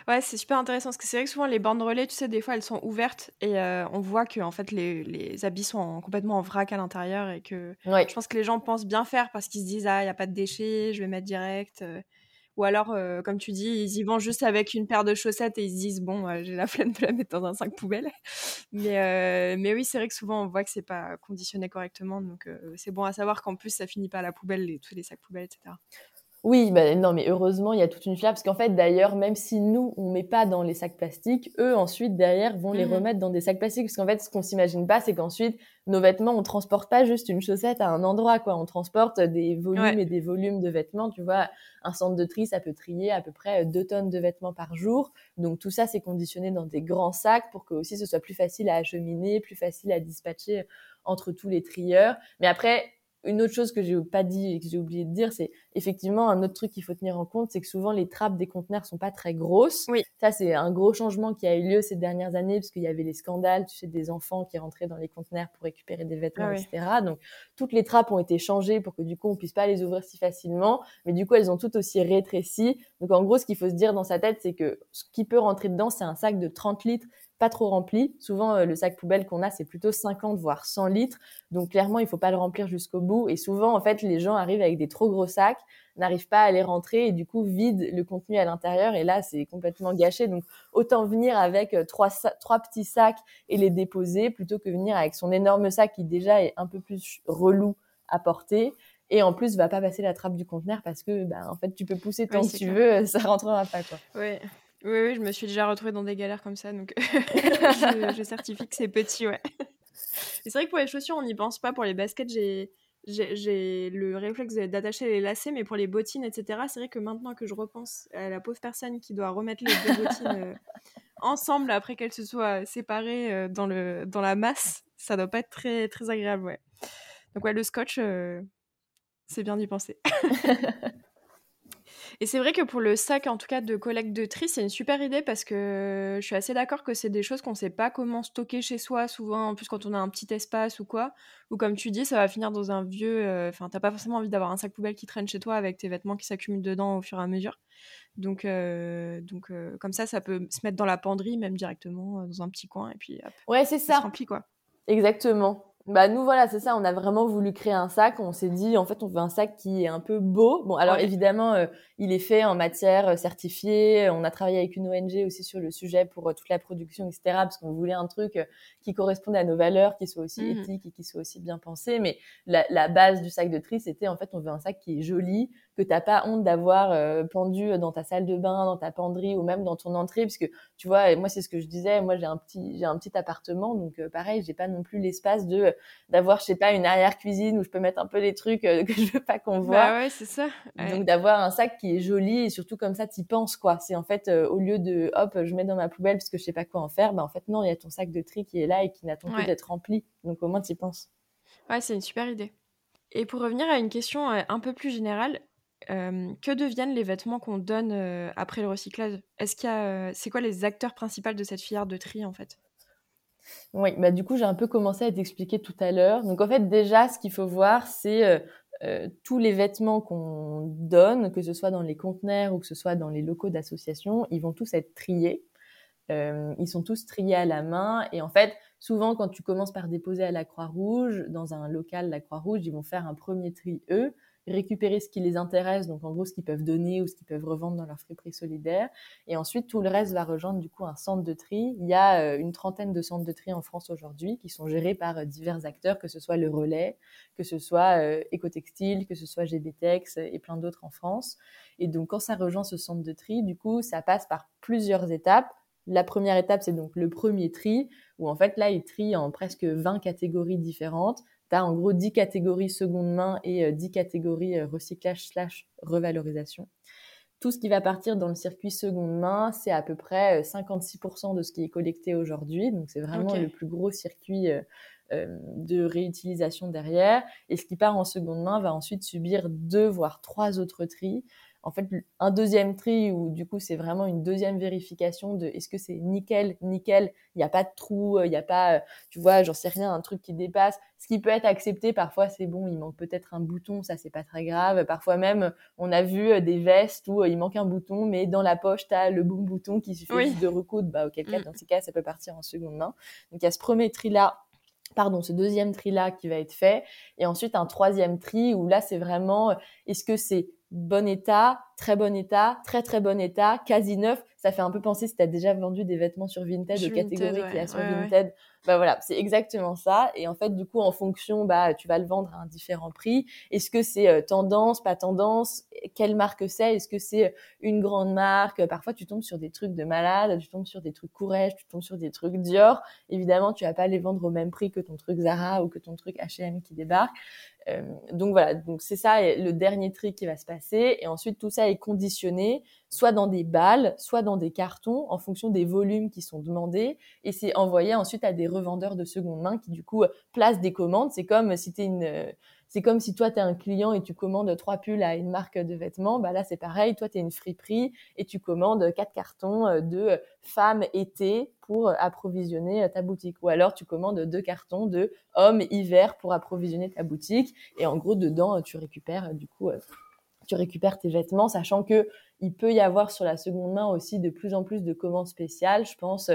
Ouais, c'est super intéressant parce que c'est vrai que souvent les bandes relais, tu sais, des fois elles sont ouvertes et euh, on voit que en fait les, les habits sont complètement en vrac à l'intérieur et que je pense que les gens pensent bien faire parce qu'ils se disent ah il y a pas de déchets, je vais mettre direct. Euh. Ou alors, euh, comme tu dis, ils y vont juste avec une paire de chaussettes et ils se disent bon, j'ai la flemme de la mettre dans un sac poubelle. Mais, mais oui, c'est vrai que souvent on voit que c'est pas conditionné correctement, donc c'est bon à savoir qu'en plus ça finit pas à la poubelle, les, tous les sacs poubelles, etc. Oui, bah, non, mais heureusement, il y a toute une filière parce qu'en fait, d'ailleurs, même si nous, on met pas dans les sacs plastiques, eux, ensuite, derrière, vont les mmh remettre dans des sacs plastiques. Parce qu'en fait, ce qu'on s'imagine pas, c'est qu'ensuite, nos vêtements, on transporte pas juste une chaussette à un endroit, quoi. On transporte des volumes et des volumes de vêtements. Tu vois, un centre de tri, ça peut trier à peu près deux tonnes de vêtements par jour. Donc, tout ça, c'est conditionné dans des grands sacs pour que aussi ce soit plus facile à acheminer, plus facile à dispatcher entre tous les trieurs. Mais après, une autre chose que j'ai pas dit et que j'ai oublié de dire, c'est effectivement un autre truc qu'il faut tenir en compte, c'est que souvent les trappes des conteneurs sont pas très grosses. Oui. Ça, c'est un gros changement qui a eu lieu ces dernières années parce qu'il y avait les scandales, tu sais, des enfants qui rentraient dans les conteneurs pour récupérer des vêtements, ah etc. Donc, toutes les trappes ont été changées pour que du coup, on puisse pas les ouvrir si facilement. Mais du coup, elles ont toutes aussi rétréci. Donc, en gros, ce qu'il faut se dire dans sa tête, c'est que ce qui peut rentrer dedans, c'est un sac de 30 litres pas trop rempli. Souvent, euh, le sac poubelle qu'on a, c'est plutôt 50 voire 100 litres. Donc clairement, il faut pas le remplir jusqu'au bout. Et souvent, en fait, les gens arrivent avec des trop gros sacs, n'arrivent pas à les rentrer et du coup vident le contenu à l'intérieur. Et là, c'est complètement gâché. Donc autant venir avec euh, trois, trois petits sacs et les déposer plutôt que venir avec son énorme sac qui déjà est un peu plus relou à porter et en plus va pas passer la trappe du conteneur parce que ben en fait tu peux pousser tant que tu veux ça rentrera pas quoi. Oui. Oui, oui, je me suis déjà retrouvée dans des galères comme ça, donc je, certifie que c'est petit, ouais. c'est vrai que pour les chaussures, on n'y pense pas. Pour les baskets, j'ai, le réflexe d'attacher les lacets, mais pour les bottines, etc., c'est vrai que maintenant que je repense à la pauvre personne qui doit remettre les deux bottines euh, ensemble après qu'elles se soient séparées euh, dans, le, dans la masse, ça doit pas être très, très agréable, ouais. Donc ouais, le scotch, euh, c'est bien d'y penser. Et c'est vrai que pour le sac, en tout cas, de collecte de tri, c'est une super idée parce que je suis assez d'accord que c'est des choses qu'on ne sait pas comment stocker chez soi, souvent, en plus quand on a un petit espace ou quoi. Ou comme tu dis, ça va finir dans un vieux. Euh, enfin, t'as pas forcément envie d'avoir un sac poubelle qui traîne chez toi avec tes vêtements qui s'accumulent dedans au fur et à mesure. Donc, donc comme ça, ça peut se mettre dans la penderie, même directement dans un petit coin, et puis hop, ouais, c'est ça. ça se remplit quoi. Exactement. Bah nous voilà, c'est ça, on a vraiment voulu créer un sac, on s'est dit en fait on veut un sac qui est un peu beau. Bon alors évidemment euh, il est fait en matière euh, certifiée, on a travaillé avec une ONG aussi sur le sujet pour euh, toute la production etc parce qu'on voulait un truc qui corresponde à nos valeurs, qui soit aussi mmh. éthique et qui soit aussi bien pensé. Mais la, la base du sac de tri c'était en fait on veut un sac qui est joli, que t'as pas honte d'avoir pendu dans ta salle de bain, dans ta penderie ou même dans ton entrée parce que tu vois moi c'est ce que je disais, moi j'ai un petit j'ai un petit appartement donc pareil j'ai pas non plus l'espace de d'avoir, je sais pas, une arrière cuisine où je peux mettre un peu des trucs euh, que je veux pas qu'on voit. Bah ouais, c'est ça. Donc d'avoir un sac qui est joli et surtout comme ça, tu penses quoi. C'est en fait euh, au lieu de hop, je mets dans ma poubelle parce que je sais pas quoi en faire, bah en fait non, il y a ton sac de tri qui est là et qui n'attend que d'être rempli. Donc au moins tu y penses. Ouais, c'est une super idée. Et pour revenir à une question euh, un peu plus générale, que deviennent les vêtements qu'on donne après le recyclage? Est-ce qu'il a, c'est quoi les acteurs principaux de cette filière de tri en fait? Oui, bah du coup, j'ai un peu commencé à t'expliquer tout à l'heure. Donc en fait, déjà, ce qu'il faut voir, c'est euh, euh, tous les vêtements qu'on donne, que ce soit dans les conteneurs ou que ce soit dans les locaux d'association, ils vont tous être triés. Euh, ils sont tous triés à la main. Et en fait, souvent, quand tu commences par déposer à la Croix-Rouge, dans un local, la Croix-Rouge, ils vont faire un premier tri, eux récupérer ce qui les intéresse, donc en gros ce qu'ils peuvent donner ou ce qu'ils peuvent revendre dans leur friperie solidaire. Et ensuite, tout le reste va rejoindre du coup un centre de tri. Il y a euh, une trentaine de centres de tri en France aujourd'hui qui sont gérés par euh, divers acteurs, que ce soit le relais, que ce soit euh, Ecotextile, que ce soit GBTEX et plein d'autres en France. Et donc quand ça rejoint ce centre de tri, du coup, ça passe par plusieurs étapes. La première étape, c'est donc le premier tri, où en fait là, il trie en presque 20 catégories différentes tu as en gros 10 catégories seconde main et 10 euh, catégories euh, recyclage slash revalorisation. Tout ce qui va partir dans le circuit seconde main, c'est à peu près 56% euh, de ce qui est collecté aujourd'hui. Donc c'est vraiment le plus gros circuit de réutilisation derrière. Et ce qui part en seconde main va ensuite subir deux voire trois autres tris en fait un deuxième tri où du coup c'est vraiment une deuxième vérification de est-ce que c'est nickel nickel il n'y a pas de trou il n'y a pas tu vois j'en sais rien un truc qui dépasse. Ce qui peut être accepté parfois c'est bon il manque peut-être un bouton ça c'est pas très grave. Parfois même on a vu euh, des vestes où euh, il manque un bouton mais dans la poche tu as le bon bouton qui suffit juste de recoudre. Bah auquel cas mm. dans ces cas ça peut partir en seconde main. Donc il y a ce premier tri là pardon, ce deuxième tri là qui va être fait, et ensuite un troisième tri où là c'est vraiment, euh, est-ce que c'est bon état, très bon état, très très bon état, quasi neuf. Ça fait un peu penser si tu as déjà vendu des vêtements sur Vinted, de catégorie qui a sur Vinted. Bah voilà, c'est exactement ça. Et en fait, du coup, en fonction, bah, tu vas le vendre à un différent prix. Est-ce que c'est euh, tendance, pas tendance? Quelle marque c'est? Est-ce que c'est euh, une grande marque? Parfois, tu tombes sur des trucs de malade, tu tombes sur des trucs Courrèges, tu tombes sur des trucs Dior. Évidemment, tu vas pas les vendre au même prix que ton truc Zara ou que ton truc H&M qui débarque. Euh, donc voilà, donc c'est ça le dernier tri qui va se passer. Et ensuite, tout ça est conditionné, soit dans des balles, soit dans des cartons, en fonction des volumes qui sont demandés. Et c'est envoyé ensuite à des revendeurs de seconde main qui, du coup, placent des commandes. C'est comme si t'es une c'est comme si toi, tu un client et tu commandes trois pulls à une marque de vêtements. Bah là, c'est pareil. Toi, tu es une friperie et tu commandes quatre cartons euh, de femmes été pour approvisionner euh, ta boutique. Ou alors, tu commandes deux cartons de hommes hiver pour approvisionner ta boutique. Et en gros, dedans, tu récupères, du coup, euh, tu récupères tes vêtements, sachant que il peut y avoir sur la seconde main aussi de plus en plus de commandes spéciales. Je pense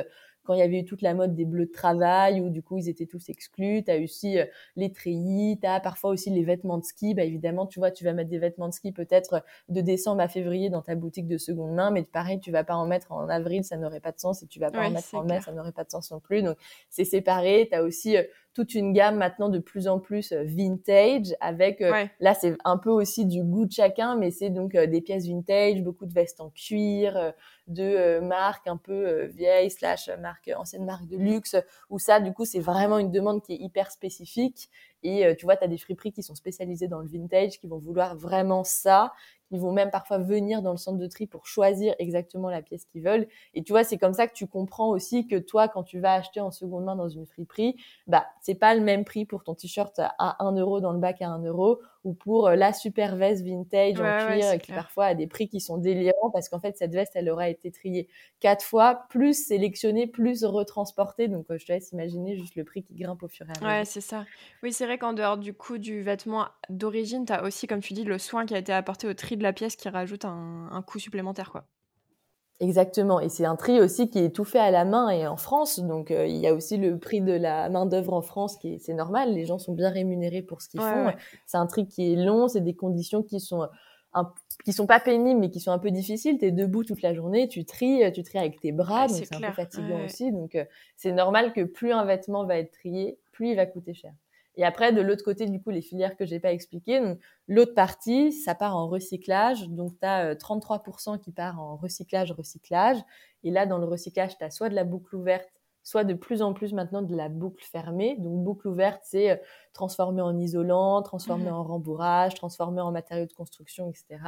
quand il y avait eu toute la mode des bleus de travail, où du coup ils étaient tous exclus. Tu as aussi euh, les treillis, tu as parfois aussi les vêtements de ski. Bah évidemment, tu vois, tu vas mettre des vêtements de ski peut-être de décembre à février dans ta boutique de seconde main, mais pareil, tu vas pas en mettre en avril, ça n'aurait pas de sens, et tu vas pas en mettre en mai, ça n'aurait pas de sens non plus. Donc c'est séparé. Tu as aussi euh, toute une gamme maintenant de plus en plus euh, vintage avec là c'est un peu aussi du goût de chacun mais c'est donc des pièces vintage beaucoup de vestes en cuir de euh, marques un peu euh, vieilles slash marque ancienne marque de luxe où ça du coup c'est vraiment une demande qui est hyper spécifique. Et euh, tu vois tu as des friperies qui sont spécialisées dans le vintage qui vont vouloir vraiment ça ils vont même parfois venir dans le centre de tri pour choisir exactement la pièce qu'ils veulent. Et tu vois, c'est comme ça que tu comprends aussi que toi, quand tu vas acheter en seconde main dans une friperie, bah, c'est pas le même prix pour ton t-shirt à 1 euro dans le bac à 1 euro ou pour euh, la super veste vintage en cuir qui parfois a des prix qui sont délirants parce qu'en fait cette veste elle aura été triée quatre fois, plus sélectionnée, plus retransportée. Donc je te laisse imaginer juste le prix qui grimpe au fur et à mesure. Ouais, c'est ça. Oui, c'est vrai qu'en dehors du coût du vêtement d'origine, tu as aussi, comme tu dis, le soin qui a été apporté au tri de la pièce qui rajoute un, un coût supplémentaire. quoi. Exactement. Et c'est un tri aussi qui est tout fait à la main et en France. Donc, euh, il y a aussi le prix de la main-d'œuvre en France qui est, c'est normal. Les gens sont bien rémunérés pour ce qu'ils font. C'est un tri qui est long. C'est des conditions qui sont, un, qui sont pas pénibles, mais qui sont un peu difficiles. Tu es debout toute la journée, tu tries, tu tries avec tes bras. donc, c'est un peu fatigant aussi. Donc, euh, c'est normal que plus un vêtement va être trié, plus il va coûter cher. Et après, de l'autre côté, du coup, les filières que j'ai pas expliquées, l'autre partie, ça part en recyclage. Donc, tu as 33% qui part en recyclage, recyclage. Et là, dans le recyclage, tu as soit de la boucle ouverte, soit de plus en plus maintenant de la boucle fermée. Donc boucle ouverte, c'est euh, transformé en isolant, transformé mmh en rembourrage, transformé en matériaux de construction, etc.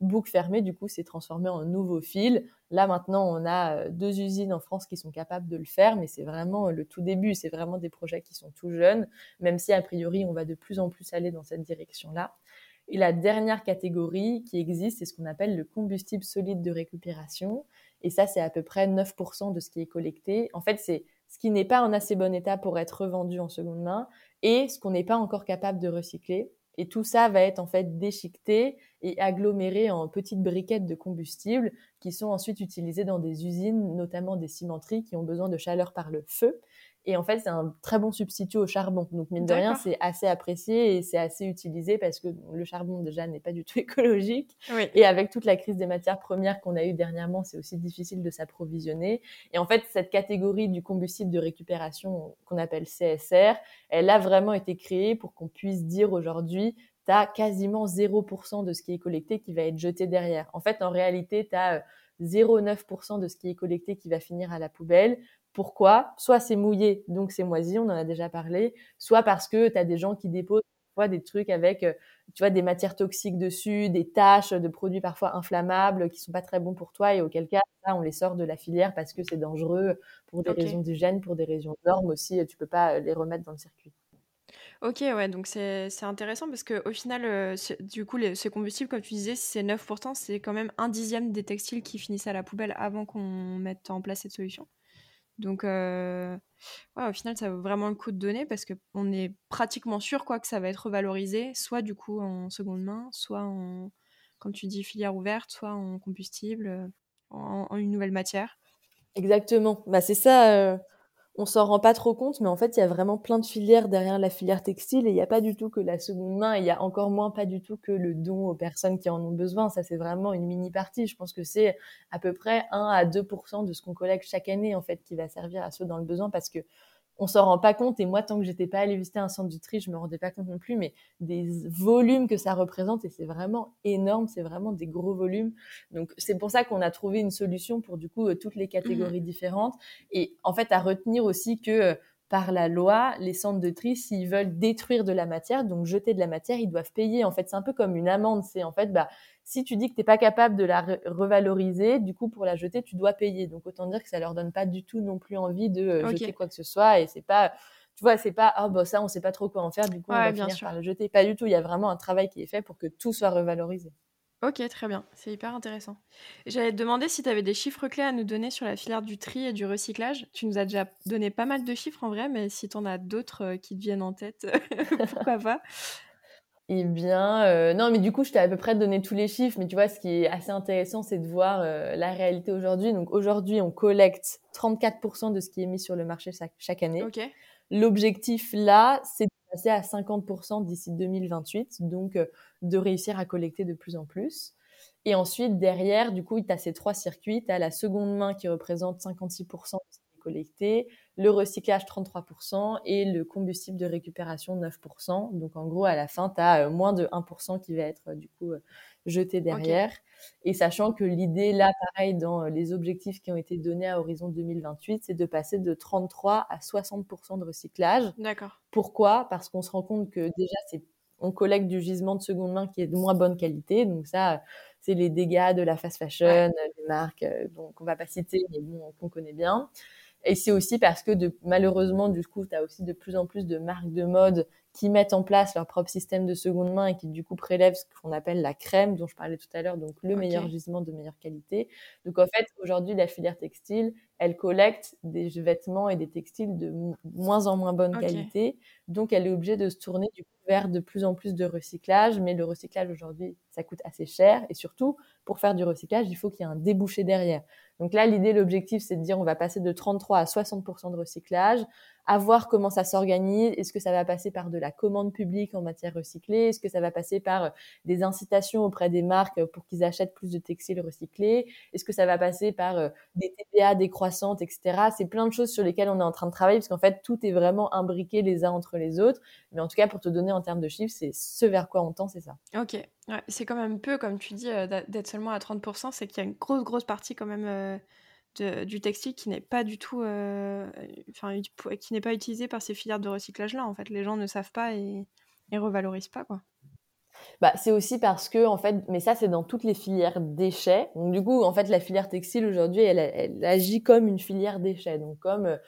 Boucle fermée, du coup, c'est transformé en nouveau fil. Là maintenant, on a euh, deux usines en France qui sont capables de le faire, mais c'est vraiment euh, le tout début. C'est vraiment des projets qui sont tout jeunes, même si a priori on va de plus en plus aller dans cette direction-là. Et la dernière catégorie qui existe, c'est ce qu'on appelle le combustible solide de récupération. Et ça, c'est à peu près 9% de ce qui est collecté. En fait, c'est ce qui n'est pas en assez bon état pour être revendu en seconde main et ce qu'on n'est pas encore capable de recycler. Et tout ça va être en fait déchiqueté et aggloméré en petites briquettes de combustible qui sont ensuite utilisées dans des usines, notamment des cimenteries qui ont besoin de chaleur par le feu. Et en fait, c'est un très bon substitut au charbon. Donc, mine de rien, c'est assez apprécié et c'est assez utilisé parce que le charbon, déjà, n'est pas du tout écologique. Et avec toute la crise des matières premières qu'on a eue dernièrement, c'est aussi difficile de s'approvisionner. Et en fait, cette catégorie du combustible de récupération qu'on appelle CSR, elle a vraiment été créée pour qu'on puisse dire aujourd'hui, tu as quasiment 0% de ce qui est collecté qui va être jeté derrière. En fait, en réalité, tu as 0,9% de ce qui est collecté qui va finir à la poubelle. Pourquoi? Soit c'est mouillé, donc c'est moisi, on en a déjà parlé, soit parce que tu as des gens qui déposent des trucs avec euh, tu vois des matières toxiques dessus, des taches de produits parfois inflammables qui sont pas très bons pour toi et auquel cas on les sort de la filière parce que c'est dangereux pour des raisons d'hygiène, pour des raisons de normes aussi, tu peux pas les remettre dans le circuit. Ok, ouais, donc c'est intéressant parce qu'au final, euh, du coup, les, ce combustible, comme tu disais, si c'est 9%, c'est quand même un dixième des textiles qui finissent à la poubelle avant qu'on mette en place cette solution. Donc, euh, ouais, au final, ça vaut vraiment le coup de donner parce qu'on est pratiquement sûr quoi, que ça va être revalorisé, soit du coup en seconde main, soit en, comme tu dis, filière ouverte, soit en combustible, en, en une nouvelle matière. Exactement. Bah, c'est ça. Euh, on s'en rend pas trop compte, mais en fait, il y a vraiment plein de filières derrière la filière textile et il n'y a pas du tout que la seconde main, et il y a encore moins pas du tout que le don aux personnes qui en ont besoin. Ça, c'est vraiment une mini partie. Je pense que c'est à peu près 1 à 2% de ce qu'on collecte chaque année, en fait, qui va servir à ceux dans le besoin parce que on s'en rend pas compte. Et moi, tant que j'étais pas allée visiter un centre du tri, je me rendais pas compte non plus, mais des volumes que ça représente, et c'est vraiment énorme, c'est vraiment des gros volumes. Donc, c'est pour ça qu'on a trouvé une solution pour, du coup, euh, toutes les catégories mmh différentes. Et en fait, à retenir aussi que, euh, par la loi, les centres de tri, s'ils veulent détruire de la matière, donc jeter de la matière, ils doivent payer. En fait, c'est un peu comme une amende. C'est en fait, bah, si tu dis que tu n'es pas capable de la revaloriser, du coup, pour la jeter, tu dois payer. Donc, autant dire que ça leur donne pas du tout non plus envie de euh, jeter quoi que ce soit. Et c'est pas, tu vois, c'est pas, ah, bah, ça, on sait pas trop quoi en faire, du coup, on va finir par le jeter. Pas du tout. Il y a vraiment un travail qui est fait pour que tout soit revalorisé. Ok, très bien. C'est hyper intéressant. J'allais te demander si tu avais des chiffres clés à nous donner sur la filière du tri et du recyclage. Tu nous as déjà donné pas mal de chiffres en vrai, mais si tu en as d'autres euh, qui te viennent en tête, pourquoi pas? Eh bien, euh, non, mais du coup, je t'ai à peu près donné tous les chiffres, mais tu vois, ce qui est assez intéressant, c'est de voir euh, la réalité aujourd'hui. Donc, aujourd'hui, on collecte 34% de ce qui est mis sur le marché chaque, année. L'objectif, là, c'est à 50% d'ici 2028, donc euh, de réussir à collecter de plus en plus. Et ensuite, derrière, du coup, tu as ces trois circuits. Tu as la seconde main qui représente 56% de ce qui est collecté, le recyclage 33% et le combustible de récupération 9%. Donc en gros, à la fin, tu as euh, moins de 1% qui va être euh, du coup euh, jeté derrière. Et sachant que l'idée là, pareil, dans les objectifs qui ont été donnés à horizon 2028, c'est de passer de 33 à 60% de recyclage. D'accord. Pourquoi? Parce qu'on se rend compte que déjà, c'est on collecte du gisement de seconde main qui est de moins bonne qualité. Donc ça, c'est les dégâts de la fast fashion, des marques donc on va pas citer, mais bon, qu'on connaît bien. Et c'est aussi parce que de, malheureusement, du coup, tu as aussi de plus en plus de marques de mode qui mettent en place leur propre système de seconde main et qui du coup prélèvent ce qu'on appelle la crème dont je parlais tout à l'heure, donc le meilleur gisement de meilleure qualité. Donc en fait, aujourd'hui, la filière textile, elle collecte des vêtements et des textiles de moins en moins bonne qualité, donc elle est obligée de se tourner du coup vers de plus en plus de recyclage, mais le recyclage aujourd'hui, ça coûte assez cher. Et surtout, pour faire du recyclage, il faut qu'il y ait un débouché derrière. Donc là, l'idée, l'objectif, c'est de dire on va passer de 33 à 60% de recyclage, à voir comment ça s'organise. Est-ce que ça va passer par de la commande publique en matière recyclée? Est-ce que ça va passer par euh, des incitations auprès des marques pour qu'ils achètent plus de textiles recyclés? Est-ce que ça va passer par euh, des TPA décroissantes, etc. C'est plein de choses sur lesquelles on est en train de travailler parce qu'en fait, tout est vraiment imbriqué les uns entre les autres. Mais en tout cas, pour te donner en termes de chiffres, c'est ce vers quoi on tend, c'est ça. Ok, c'est quand même peu, comme tu dis, euh, d'être seulement à 30%, c'est qu'il y a une grosse, grosse partie quand même du textile qui n'est pas du tout, euh, qui n'est pas utilisé par ces filières de recyclage-là. En fait, les gens ne savent pas et, et revalorisent pas, quoi. Bah, c'est aussi parce que, en fait, mais ça, c'est dans toutes les filières déchets. Donc, du coup, en fait, la filière textile aujourd'hui, elle, elle, agit comme une filière déchets. Donc, comme euh, euh,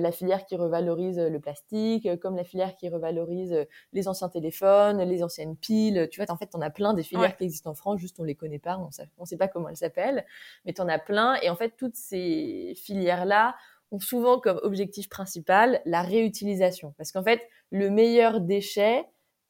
la filière qui revalorise euh, le plastique, euh, comme la filière qui revalorise les anciens téléphones, les anciennes piles. Tu vois, en fait, on a plein des filières qui existent en France, juste on les connaît pas, on ne sait pas comment elles s'appellent, mais tu en as plein. Et en fait, toutes ces filières-là ont souvent comme objectif principal la réutilisation. Parce qu'en fait, le meilleur déchet,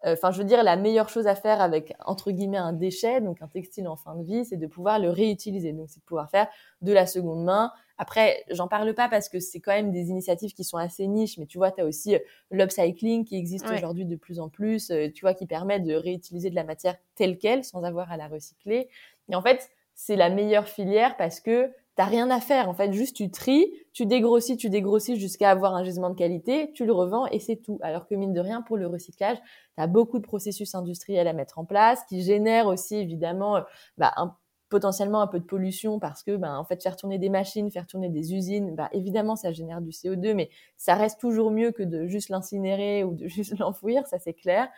enfin, je veux dire, la meilleure chose à faire avec, entre guillemets, un déchet, donc un textile en fin de vie, c'est de pouvoir le réutiliser. Donc, c'est de pouvoir faire de la seconde main après, j'en parle pas parce que c'est quand même des initiatives qui sont assez niches, mais tu vois, tu as aussi euh, l'upcycling qui existe aujourd'hui de plus en plus, euh, tu vois, qui permet de réutiliser de la matière telle qu'elle sans avoir à la recycler. Et en fait, c'est la meilleure filière parce que t'as rien à faire. En fait, juste tu tries, tu dégrossis, tu dégrossis jusqu'à avoir un gisement de qualité, tu le revends et c'est tout. Alors que mine de rien, pour le recyclage, tu as beaucoup de processus industriels à mettre en place qui génèrent aussi évidemment euh, bah, potentiellement un peu de pollution parce que ben en fait faire tourner des machines, faire tourner des usines, bah évidemment ça génère du CO2 mais ça reste toujours mieux que de juste l'incinérer ou de juste l'enfouir, ça c'est clair.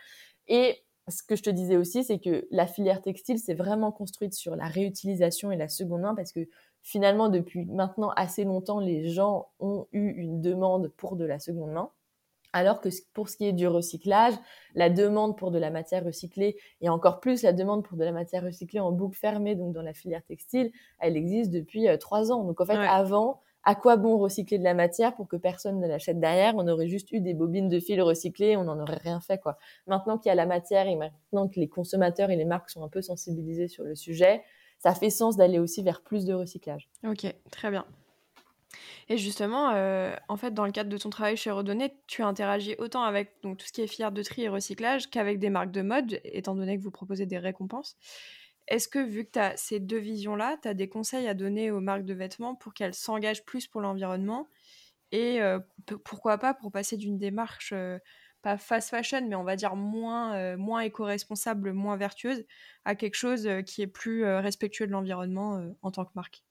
Et ce que je te disais aussi, c'est que la filière textile s'est vraiment construite sur la réutilisation et la seconde main parce que finalement, depuis maintenant assez longtemps, les gens ont eu une demande pour de la seconde main. Alors que pour ce qui est du recyclage, la demande pour de la matière recyclée et encore plus la demande pour de la matière recyclée en boucle fermée, donc dans la filière textile, elle existe depuis euh, trois ans. Donc en fait, avant, à quoi bon recycler de la matière pour que personne ne l'achète derrière? On aurait juste eu des bobines de fil recyclées, on n'en aurait rien fait quoi. Maintenant qu'il y a la matière et maintenant que les consommateurs et les marques sont un peu sensibilisés sur le sujet, ça fait sens d'aller aussi vers plus de recyclage. Ok, très bien. Et justement, euh, en fait, dans le cadre de ton travail chez Redonné, tu interagis autant avec donc, tout ce qui est filière de tri et recyclage qu'avec des marques de mode, étant donné que vous proposez des récompenses. Est-ce que, vu que tu as ces deux visions-là, tu as des conseils à donner aux marques de vêtements pour qu'elles s'engagent plus pour l'environnement Et euh, pourquoi pas pour passer d'une démarche, euh, pas fast fashion, mais on va dire moins, moins éco-responsable, moins vertueuse, à quelque chose qui est plus respectueux de l'environnement en tant que marque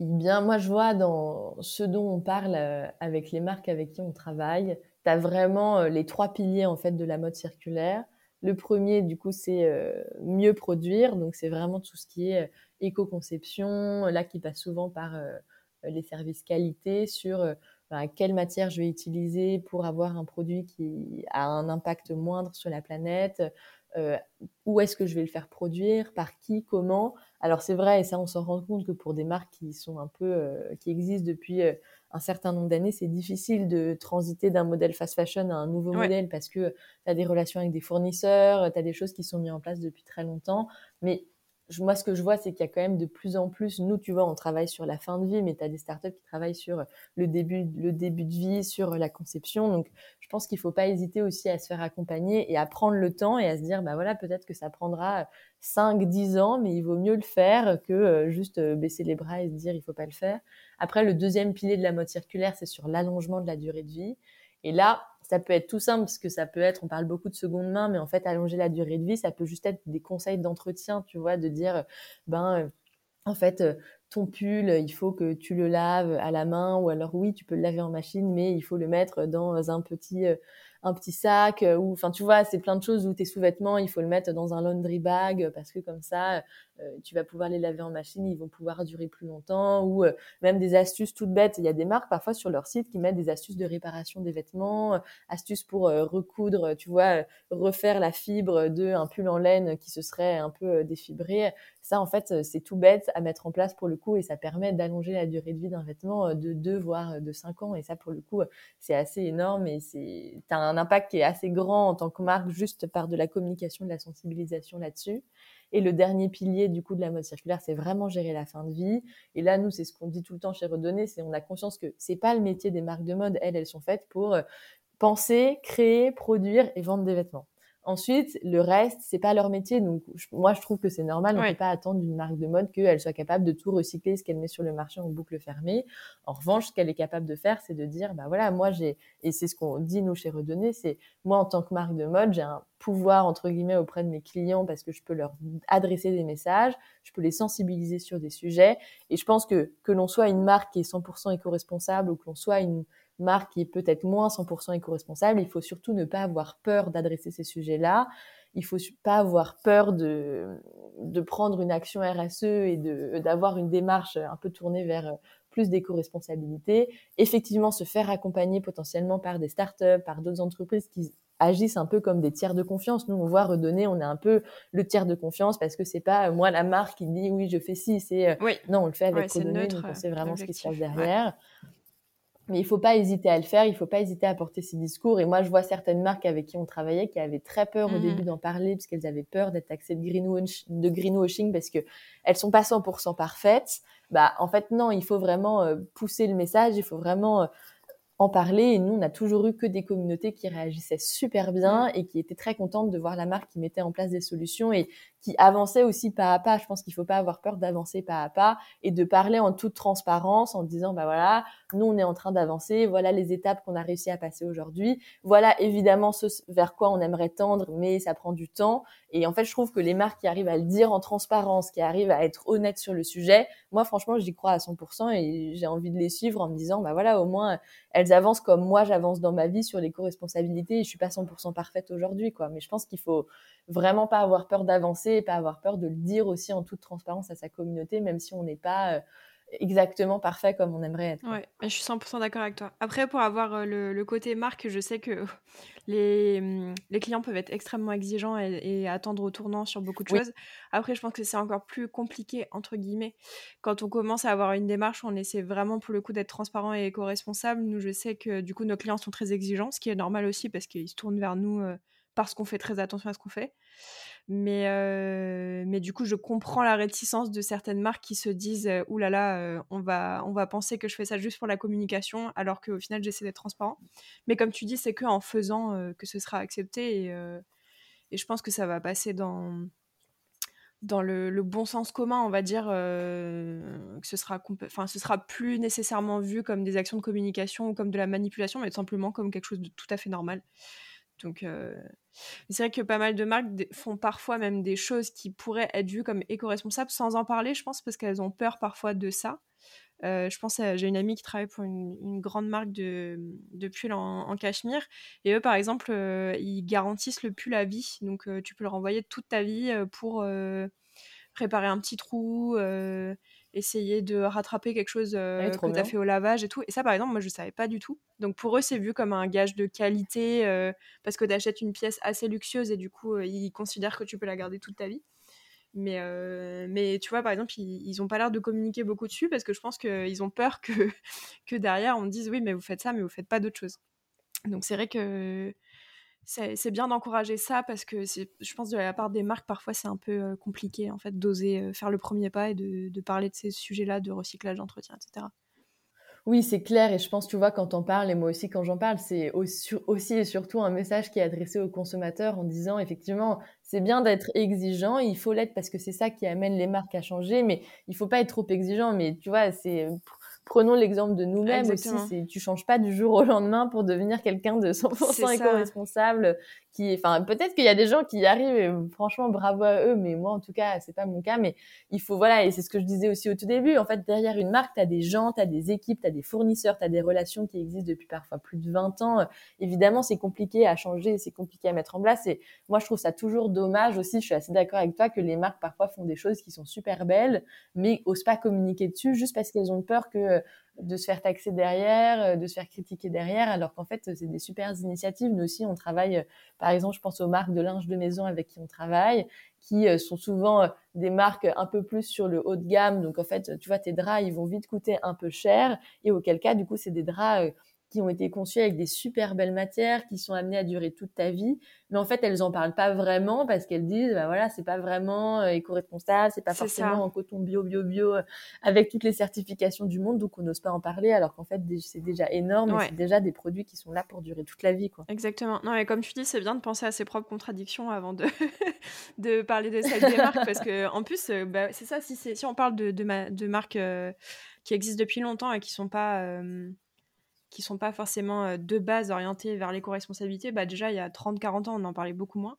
eh bien, moi, je vois dans ce dont on parle euh, avec les marques avec qui on travaille, tu as vraiment euh, les trois piliers en fait de la mode circulaire. Le premier, du coup, c'est euh, mieux produire. Donc, c'est vraiment tout ce qui est éco-conception, là qui passe souvent par les services qualité sur ben, quelle matière je vais utiliser pour avoir un produit qui a un impact moindre sur la planète, euh, où est-ce que je vais le faire produire, par qui, comment? Alors c'est vrai, et ça on s'en rend compte que pour des marques qui sont un peu, euh, qui existent depuis euh, un certain nombre d'années, c'est difficile de transiter d'un modèle fast fashion à un nouveau modèle parce que tu as des relations avec des fournisseurs, tu as des choses qui sont mises en place depuis très longtemps. Mais moi, ce que je vois, c'est qu'il y a quand même de plus en plus, nous, tu vois, on travaille sur la fin de vie, mais tu as des startups qui travaillent sur le début, le début de vie, sur la conception. Donc, je pense qu'il faut pas hésiter aussi à se faire accompagner et à prendre le temps et à se dire, bah voilà, peut-être que ça prendra 5, 10 ans, mais il vaut mieux le faire que euh, juste euh, baisser les bras et se dire, il faut pas le faire. Après, le deuxième pilier de la mode circulaire, c'est sur l'allongement de la durée de vie. Et là, ça peut être tout simple parce que ça peut être, on parle beaucoup de seconde main, mais en fait, allonger la durée de vie, ça peut juste être des conseils d'entretien, tu vois, de dire, ben, euh, en fait, euh, ton pull, il faut que tu le laves à la main, ou alors oui, tu peux le laver en machine, mais il faut le mettre dans un petit, euh, un petit sac ou enfin tu vois c'est plein de choses où tes sous-vêtements il faut le mettre dans un laundry bag parce que comme ça tu vas pouvoir les laver en machine ils vont pouvoir durer plus longtemps ou même des astuces toutes bêtes il y a des marques parfois sur leur site qui mettent des astuces de réparation des vêtements astuces pour recoudre tu vois refaire la fibre de un pull en laine qui se serait un peu défibré ça, en fait, c'est tout bête à mettre en place pour le coup et ça permet d'allonger la durée de vie d'un vêtement euh, de 2 voire euh, de 5 ans. Et ça, pour le coup, c'est assez énorme et c'est, as un impact qui est assez grand en tant que marque juste par de la communication, de la sensibilisation là-dessus. Et le dernier pilier du coup de la mode circulaire, c'est vraiment gérer la fin de vie. Et là, nous, c'est ce qu'on dit tout le temps chez Redonné, c'est on a conscience que c'est pas le métier des marques de mode. Elles, elles sont faites pour euh, penser, créer, produire et vendre des vêtements. Ensuite, le reste, c'est pas leur métier. Donc, moi, je trouve que c'est normal. On ne peut pas attendre d'une marque de mode qu'elle soit capable de tout recycler, ce qu'elle met sur le marché en boucle fermée. En revanche, ce qu'elle est capable de faire, c'est de dire, bah voilà, moi, j'ai, et c'est ce qu'on dit, nous, chez Redonné, c'est, moi, en tant que marque de mode, j'ai un pouvoir, entre guillemets, auprès de mes clients parce que je peux leur adresser des messages, je peux les sensibiliser sur des sujets. Et je pense que, que l'on soit une marque qui est 100% éco-responsable ou que l'on soit une, marque qui est peut-être moins 100% éco-responsable, il faut surtout ne pas avoir peur d'adresser ces sujets-là. Il faut pas avoir peur de, de prendre une action RSE et de, d'avoir une démarche un peu tournée vers plus d'éco-responsabilité. Effectivement, se faire accompagner potentiellement par des startups, par d'autres entreprises qui agissent un peu comme des tiers de confiance. Nous, on voit redonner, on est un peu le tiers de confiance parce que c'est pas moi la marque qui dit oui, je fais ci, c'est non, on le fait avec ouais, donc on sait vraiment ce qui se passe derrière. Mais il faut pas hésiter à le faire, il faut pas hésiter à porter ses discours. Et moi, je vois certaines marques avec qui on travaillait qui avaient très peur au mmh début d'en parler parce qu'elles avaient peur d'être taxées de, de greenwashing parce que elles sont pas 100% parfaites. Bah, en fait, non, il faut vraiment euh, pousser le message, il faut vraiment euh, en parler. Et nous, on a toujours eu que des communautés qui réagissaient super bien mmh. et qui étaient très contentes de voir la marque qui mettait en place des solutions et qui avançait aussi pas à pas. Je pense qu'il faut pas avoir peur d'avancer pas à pas et de parler en toute transparence en disant bah voilà, nous on est en train d'avancer, voilà les étapes qu'on a réussi à passer aujourd'hui, voilà évidemment ce vers quoi on aimerait tendre, mais ça prend du temps. Et en fait, je trouve que les marques qui arrivent à le dire en transparence, qui arrivent à être honnêtes sur le sujet, moi franchement, j'y crois à 100% et j'ai envie de les suivre en me disant bah voilà, au moins elles avancent comme moi j'avance dans ma vie sur l'éco-responsabilité je suis pas 100% parfaite aujourd'hui quoi. Mais je pense qu'il faut vraiment pas avoir peur d'avancer et pas avoir peur de le dire aussi en toute transparence à sa communauté, même si on n'est pas euh, exactement parfait comme on aimerait être. Ouais, je suis 100% d'accord avec toi. Après, pour avoir euh, le, côté marque, je sais que les, hum, les clients peuvent être extrêmement exigeants et, attendre au tournant sur beaucoup de choses. Après, je pense que c'est encore plus compliqué, entre guillemets, quand on commence à avoir une démarche où on essaie vraiment pour le coup d'être transparent et éco-responsable. Nous, je sais que du coup, nos clients sont très exigeants, ce qui est normal aussi parce qu'ils se tournent vers nous euh, parce qu'on fait très attention à ce qu'on fait. Mais, mais du coup, je comprends la réticence de certaines marques qui se disent Ouh là là, on, va, on va penser que je fais ça juste pour la communication, alors qu'au final, j'essaie d'être transparent. Mais comme tu dis, c'est qu'en faisant que ce sera accepté. Et, et, je pense que ça va passer dans, dans le, bon sens commun, on va dire, que ce sera, enfin, ce sera plus nécessairement vu comme des actions de communication ou comme de la manipulation, mais simplement comme quelque chose de tout à fait normal. Donc, euh, c'est vrai que pas mal de marques font parfois même des choses qui pourraient être vues comme éco-responsables sans en parler, je pense, parce qu'elles ont peur parfois de ça. Euh, je pense, j'ai une amie qui travaille pour une, grande marque de, de pull en, cachemire, et eux, par exemple, euh, ils garantissent le pull à vie, donc tu peux le renvoyer toute ta vie pour préparer un petit trou essayer de rattraper quelque chose euh, que tu as fait au lavage et tout. Et ça, par exemple, moi, je savais pas du tout. Donc, pour eux, c'est vu comme un gage de qualité euh, parce que tu achètes une pièce assez luxueuse et du coup, euh, ils considèrent que tu peux la garder toute ta vie. Mais, mais tu vois, par exemple, ils, ont pas l'air de communiquer beaucoup dessus parce que je pense qu'ils ont peur que, que derrière, on dise oui, mais vous faites ça, mais vous faites pas d'autre chose. Donc, c'est vrai que c'est bien d'encourager ça parce que je pense de la part des marques parfois c'est un peu euh, compliqué en fait d'oser euh, faire le premier pas et de, parler de ces sujets-là de recyclage, d'entretien, etc. Oui, c'est clair et je pense, tu vois, quand on parle, et moi aussi quand j'en parle, c'est aussi, et surtout un message qui est adressé aux consommateurs en disant effectivement, c'est bien d'être exigeant, il faut l'être parce que c'est ça qui amène les marques à changer, mais il faut pas être trop exigeant, mais tu vois, c'est prenons l'exemple de nous-mêmes aussi. Tu changes pas du jour au lendemain pour devenir quelqu'un de 100% éco-responsable. Qui, peut-être qu'il y a des gens qui y arrivent. Et franchement, bravo à eux. Mais moi, en tout cas, c'est pas mon cas. Mais il faut, voilà, et c'est ce que je disais aussi au tout début. En fait, derrière une marque, tu as des gens, tu as des équipes, tu as des fournisseurs, tu as des relations qui existent depuis parfois plus de 20 ans. Évidemment, c'est compliqué à changer, c'est compliqué à mettre en place. Et moi, je trouve ça toujours dommage aussi. Je suis assez d'accord avec toi que les marques parfois font des choses qui sont super belles, mais osent pas communiquer dessus juste parce qu'elles ont peur que de se faire taxer derrière, euh, de se faire critiquer derrière, alors qu'en fait, c'est des super initiatives. Nous aussi, on travaille, euh, par exemple, je pense aux marques de linge de maison avec qui on travaille, qui euh, sont souvent des marques un peu plus sur le haut de gamme. Donc, en fait, tu vois, tes draps, ils vont vite coûter un peu cher. Et auquel cas, du coup, c'est des draps qui ont été conçues avec des super belles matières, qui sont amenées à durer toute ta vie. Mais en fait, elles en parlent pas vraiment parce qu'elles disent, bah voilà, c'est pas vraiment euh, éco-responsable, c'est pas forcément en coton bio, bio, bio, euh, avec toutes les certifications du monde, donc on n'ose pas en parler, alors qu'en fait, c'est déjà énorme c'est déjà des produits qui sont là pour durer toute la vie, quoi. Exactement. Non, mais comme tu dis, c'est bien de penser à ses propres contradictions avant de, de parler de celles des marques parce que, en plus, euh, bah, c'est ça, si, si on parle de, de, de marques qui existent depuis longtemps et qui sont pas qui sont pas forcément euh, de base orientés vers l'éco-responsabilité, bah déjà il y a 30-40 ans on en parlait beaucoup moins.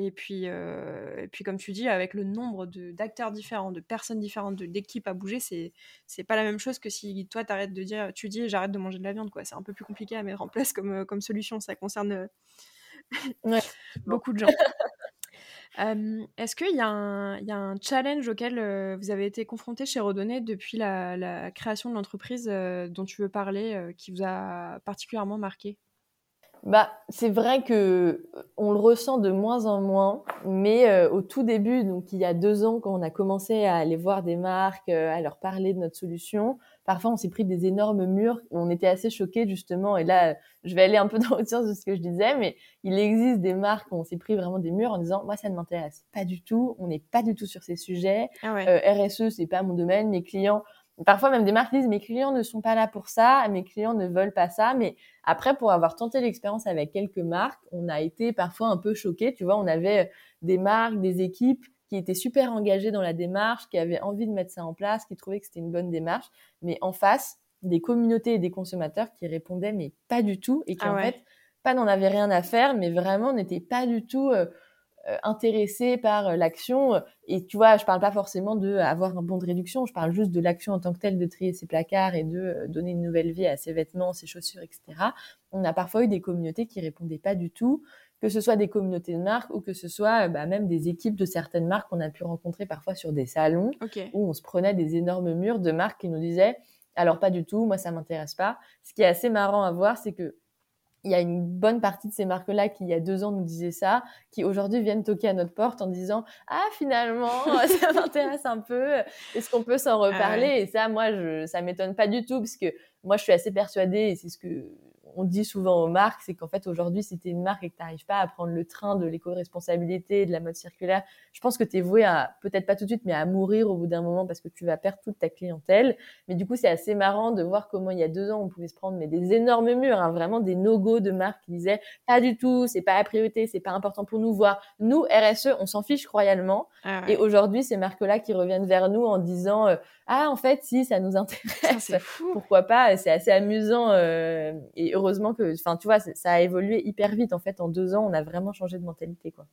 Et puis, euh, et puis comme tu dis, avec le nombre d'acteurs différents, de personnes différentes, d'équipes à bouger, c'est c'est pas la même chose que si toi t'arrêtes de dire, tu dis j'arrête de manger de la viande quoi. C'est un peu plus compliqué à mettre en place comme, euh, comme solution. Ça concerne beaucoup de gens. Est-ce qu'il y, a un challenge auquel vous avez été confronté chez Redonné depuis la, création de l'entreprise dont tu veux parler, qui vous a particulièrement marqué? Bah, c'est vrai que on le ressent de moins en moins, mais au tout début, donc il y a deux ans, quand on a commencé à aller voir des marques, à leur parler de notre solution, parfois on s'est pris des énormes murs on était assez choqués justement. Et là je vais aller un peu dans le sens de ce que je disais mais il existe des marques où on s'est pris vraiment des murs en disant moi ça ne m'intéresse pas du tout. On n'est pas du tout sur ces sujets. Ah euh, RSE c'est pas mon domaine. Mes clients parfois même des marques disent mes clients ne sont pas là pour ça. Mes clients ne veulent pas ça. Mais après pour avoir tenté l'expérience avec quelques marques on a été parfois un peu choqués. Tu vois on avait des marques des équipes qui étaient super engagés dans la démarche, qui avaient envie de mettre ça en place, qui trouvaient que c'était une bonne démarche, mais en face, des communautés et des consommateurs qui répondaient mais pas du tout et qui ah en fait pas n'en avaient rien à faire, mais vraiment n'étaient pas du tout euh, euh, intéressés par euh, l'action. Et tu vois, je parle pas forcément de avoir un bon de réduction, je parle juste de l'action en tant que telle, de trier ses placards et de donner une nouvelle vie à ses vêtements, ses chaussures, etc. On a parfois eu des communautés qui répondaient pas du tout que ce soit des communautés de marques ou que ce soit bah, même des équipes de certaines marques qu'on a pu rencontrer parfois sur des salons où on se prenait des énormes murs de marques qui nous disaient alors pas du tout, moi ça m'intéresse pas. Ce qui est assez marrant à voir, c'est que il y a une bonne partie de ces marques-là qui, il y a deux ans, nous disaient ça, qui aujourd'hui viennent toquer à notre porte en disant Ah, finalement, ça m'intéresse un peu, est-ce qu'on peut s'en ah reparler? Et ça, moi, je, ça m'étonne pas du tout, parce que moi, je suis assez persuadée, et c'est ce que on dit souvent aux marques, c'est qu'en fait aujourd'hui, si tu es une marque et que tu n'arrives pas à prendre le train de l'éco-responsabilité, de la mode circulaire, je pense que tu es voué à, peut-être pas tout de suite, mais à mourir au bout d'un moment parce que tu vas perdre toute ta clientèle. Mais du coup, c'est assez marrant de voir comment il y a deux ans, on pouvait se prendre mais des énormes murs, hein, vraiment des no-go de marques qui disaient pas du tout, c'est pas la priorité, c'est pas important pour nous, voir nous, RSE, on s'en fiche royalement. Ah et aujourd'hui, ces marques-là qui reviennent vers nous en disant, euh, ah, en fait, si, ça nous intéresse, pourquoi pas, c'est assez amusant euh, et heureusement que, enfin, tu vois, ça a évolué hyper vite. En fait, en deux ans, on a vraiment changé de mentalité, quoi.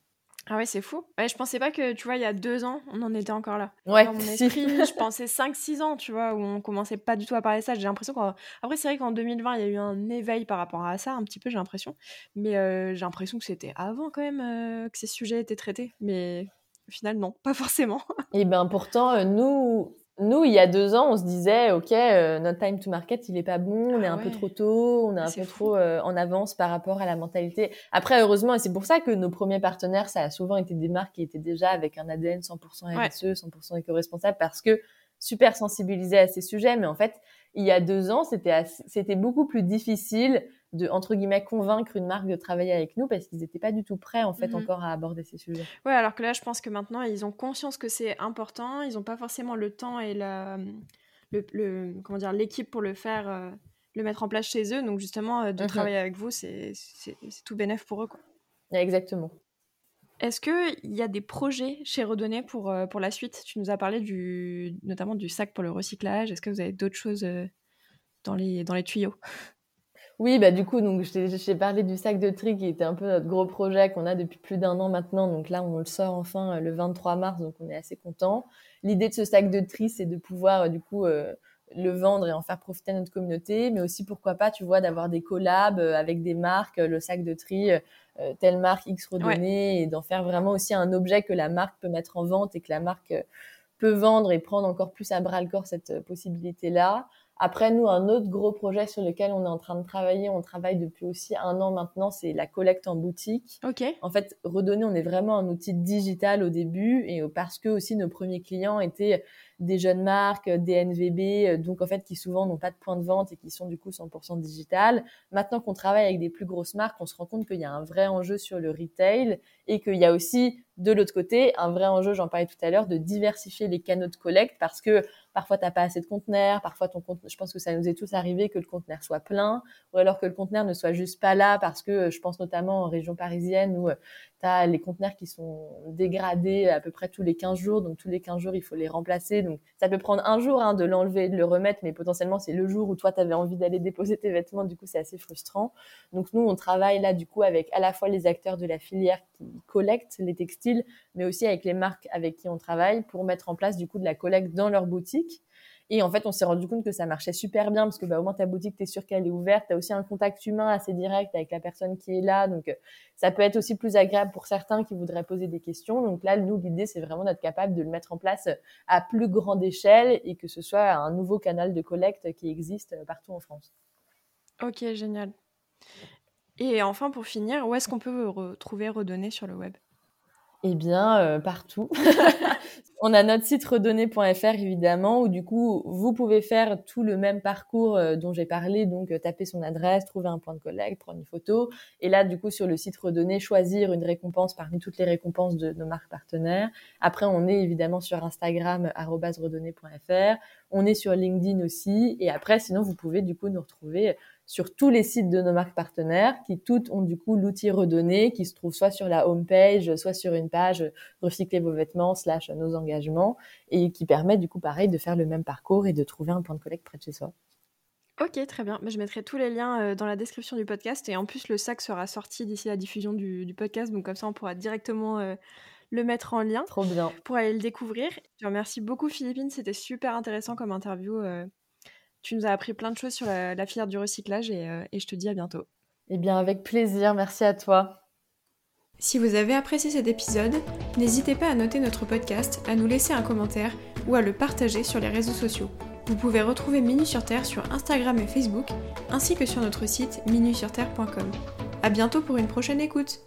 Ah ouais, c'est fou. Ouais, je pensais pas que, tu vois, il y a deux ans, on en était encore là. Ouais. Dans mon esprit, je pensais 5-6 ans, tu vois, où on commençait pas du tout à parler de ça. J'ai l'impression qu'après, c'est vrai qu'en 2020, il y a eu un éveil par rapport à ça, un petit peu, j'ai l'impression. Mais euh, j'ai l'impression que c'était avant quand même euh, que ces sujets étaient traités. Mais au final, non, pas forcément. Et eh ben pourtant, euh, nous, nous, il y a deux ans, on se disait, OK, euh, notre time to market, il est pas bon, on est ah un peu trop tôt, on est un peu trop euh, en avance par rapport à la mentalité. Après, heureusement, et c'est pour ça que nos premiers partenaires, ça a souvent été des marques qui étaient déjà avec un ADN 100% RSE, 100% éco-responsable, parce que super sensibilisés à ces sujets. Mais en fait, il y a deux ans, c'était c'était beaucoup plus difficile de entre guillemets convaincre une marque de travailler avec nous parce qu'ils n'étaient pas du tout prêts en fait mmh encore à aborder ces sujets. Ouais, alors que là, je pense que maintenant ils ont conscience que c'est important, ils n'ont pas forcément le temps et la, le, comment dire l'équipe pour le faire, euh, le mettre en place chez eux. Donc justement, euh, de mmh travailler avec vous, c'est tout bénéf pour eux quoi. Exactement. Est-ce qu'il y a des projets chez Redonné pour, euh, pour la suite? Tu nous as parlé du, notamment du sac pour le recyclage. Est-ce que vous avez d'autres choses dans les, dans les tuyaux? Oui, bah du coup, donc je t'ai parlé du sac de tri qui était un peu notre gros projet qu'on a depuis plus d'un an maintenant. Donc là, on le sort enfin le 23 mars, donc on est assez content. L'idée de ce sac de tri, c'est de pouvoir du coup le vendre et en faire profiter notre communauté, mais aussi pourquoi pas, tu vois, d'avoir des collabs euh, avec des marques, euh, le sac de tri, euh, telle marque X redonnée, et d'en faire vraiment aussi un objet que la marque peut mettre en vente et que la marque peut vendre et prendre encore plus à bras le corps cette possibilité-là. Après, nous, un autre gros projet sur lequel on est en train de travailler, on travaille depuis aussi un an maintenant, c'est la collecte en boutique. Ok. En fait, redonner, on est vraiment un outil digital au début et parce que aussi nos premiers clients étaient des jeunes marques, des NVB, euh, donc en fait qui souvent n'ont pas de point de vente et qui sont du coup 100% digital. Maintenant qu'on travaille avec des plus grosses marques, on se rend compte qu'il y a un vrai enjeu sur le retail et qu'il y a aussi de l'autre côté un vrai enjeu, j'en parlais tout à l'heure, de diversifier les canaux de collecte parce que parfois t'as pas assez de conteneurs, parfois ton compte, je pense que ça nous est tous arrivé que le conteneur soit plein ou alors que le conteneur ne soit juste pas là parce que je pense notamment en région parisienne où tu as les conteneurs qui sont dégradés à peu près tous les 15 jours donc tous les 15 jours il faut les remplacer donc ça peut prendre un jour hein, de l'enlever et de le remettre, mais potentiellement c'est le jour où toi tu avais envie d'aller déposer tes vêtements, du coup c'est assez frustrant. Donc nous on travaille là du coup avec à la fois les acteurs de la filière qui collectent les textiles, mais aussi avec les marques avec qui on travaille pour mettre en place du coup de la collecte dans leur boutique et en fait, on s'est rendu compte que ça marchait super bien parce que bah, au moins ta boutique, tu es sûr qu'elle est ouverte. Tu as aussi un contact humain assez direct avec la personne qui est là. Donc, euh, ça peut être aussi plus agréable pour certains qui voudraient poser des questions. Donc là, nous, l'idée, c'est vraiment d'être capable de le mettre en place à plus grande échelle et que ce soit un nouveau canal de collecte qui existe partout en France. Ok, génial. Et enfin, pour finir, où est-ce qu'on peut retrouver Redonner sur le web? Eh bien, euh, partout. On a notre site redonner.fr évidemment où du coup vous pouvez faire tout le même parcours euh, dont j'ai parlé, donc euh, taper son adresse, trouver un point de collecte, prendre une photo. Et là du coup sur le site redonner choisir une récompense parmi toutes les récompenses de nos marques partenaires. Après on est évidemment sur Instagram redonner.fr, on est sur LinkedIn aussi. Et après sinon vous pouvez du coup nous retrouver sur tous les sites de nos marques partenaires qui toutes ont du coup l'outil redonné qui se trouve soit sur la home page, soit sur une page recycler vos vêtements slash nos engagements et qui permet du coup pareil de faire le même parcours et de trouver un point de collecte près de chez soi. Ok, très bien. Je mettrai tous les liens euh, dans la description du podcast et en plus le sac sera sorti d'ici la diffusion du, podcast, donc comme ça on pourra directement euh, le mettre en lien. Trop bien. Pour aller le découvrir. Je remercie beaucoup Philippine, c'était super intéressant comme interview. Euh, tu nous as appris plein de choses sur la, filière du recyclage euh, et, je te dis à bientôt. Eh bien, avec plaisir. Merci à toi. Si vous avez apprécié cet épisode, n'hésitez pas à noter notre podcast, à nous laisser un commentaire ou à le partager sur les réseaux sociaux. Vous pouvez retrouver Minu sur Terre sur Instagram et Facebook, ainsi que sur notre site minusurterre.com. À bientôt pour une prochaine écoute.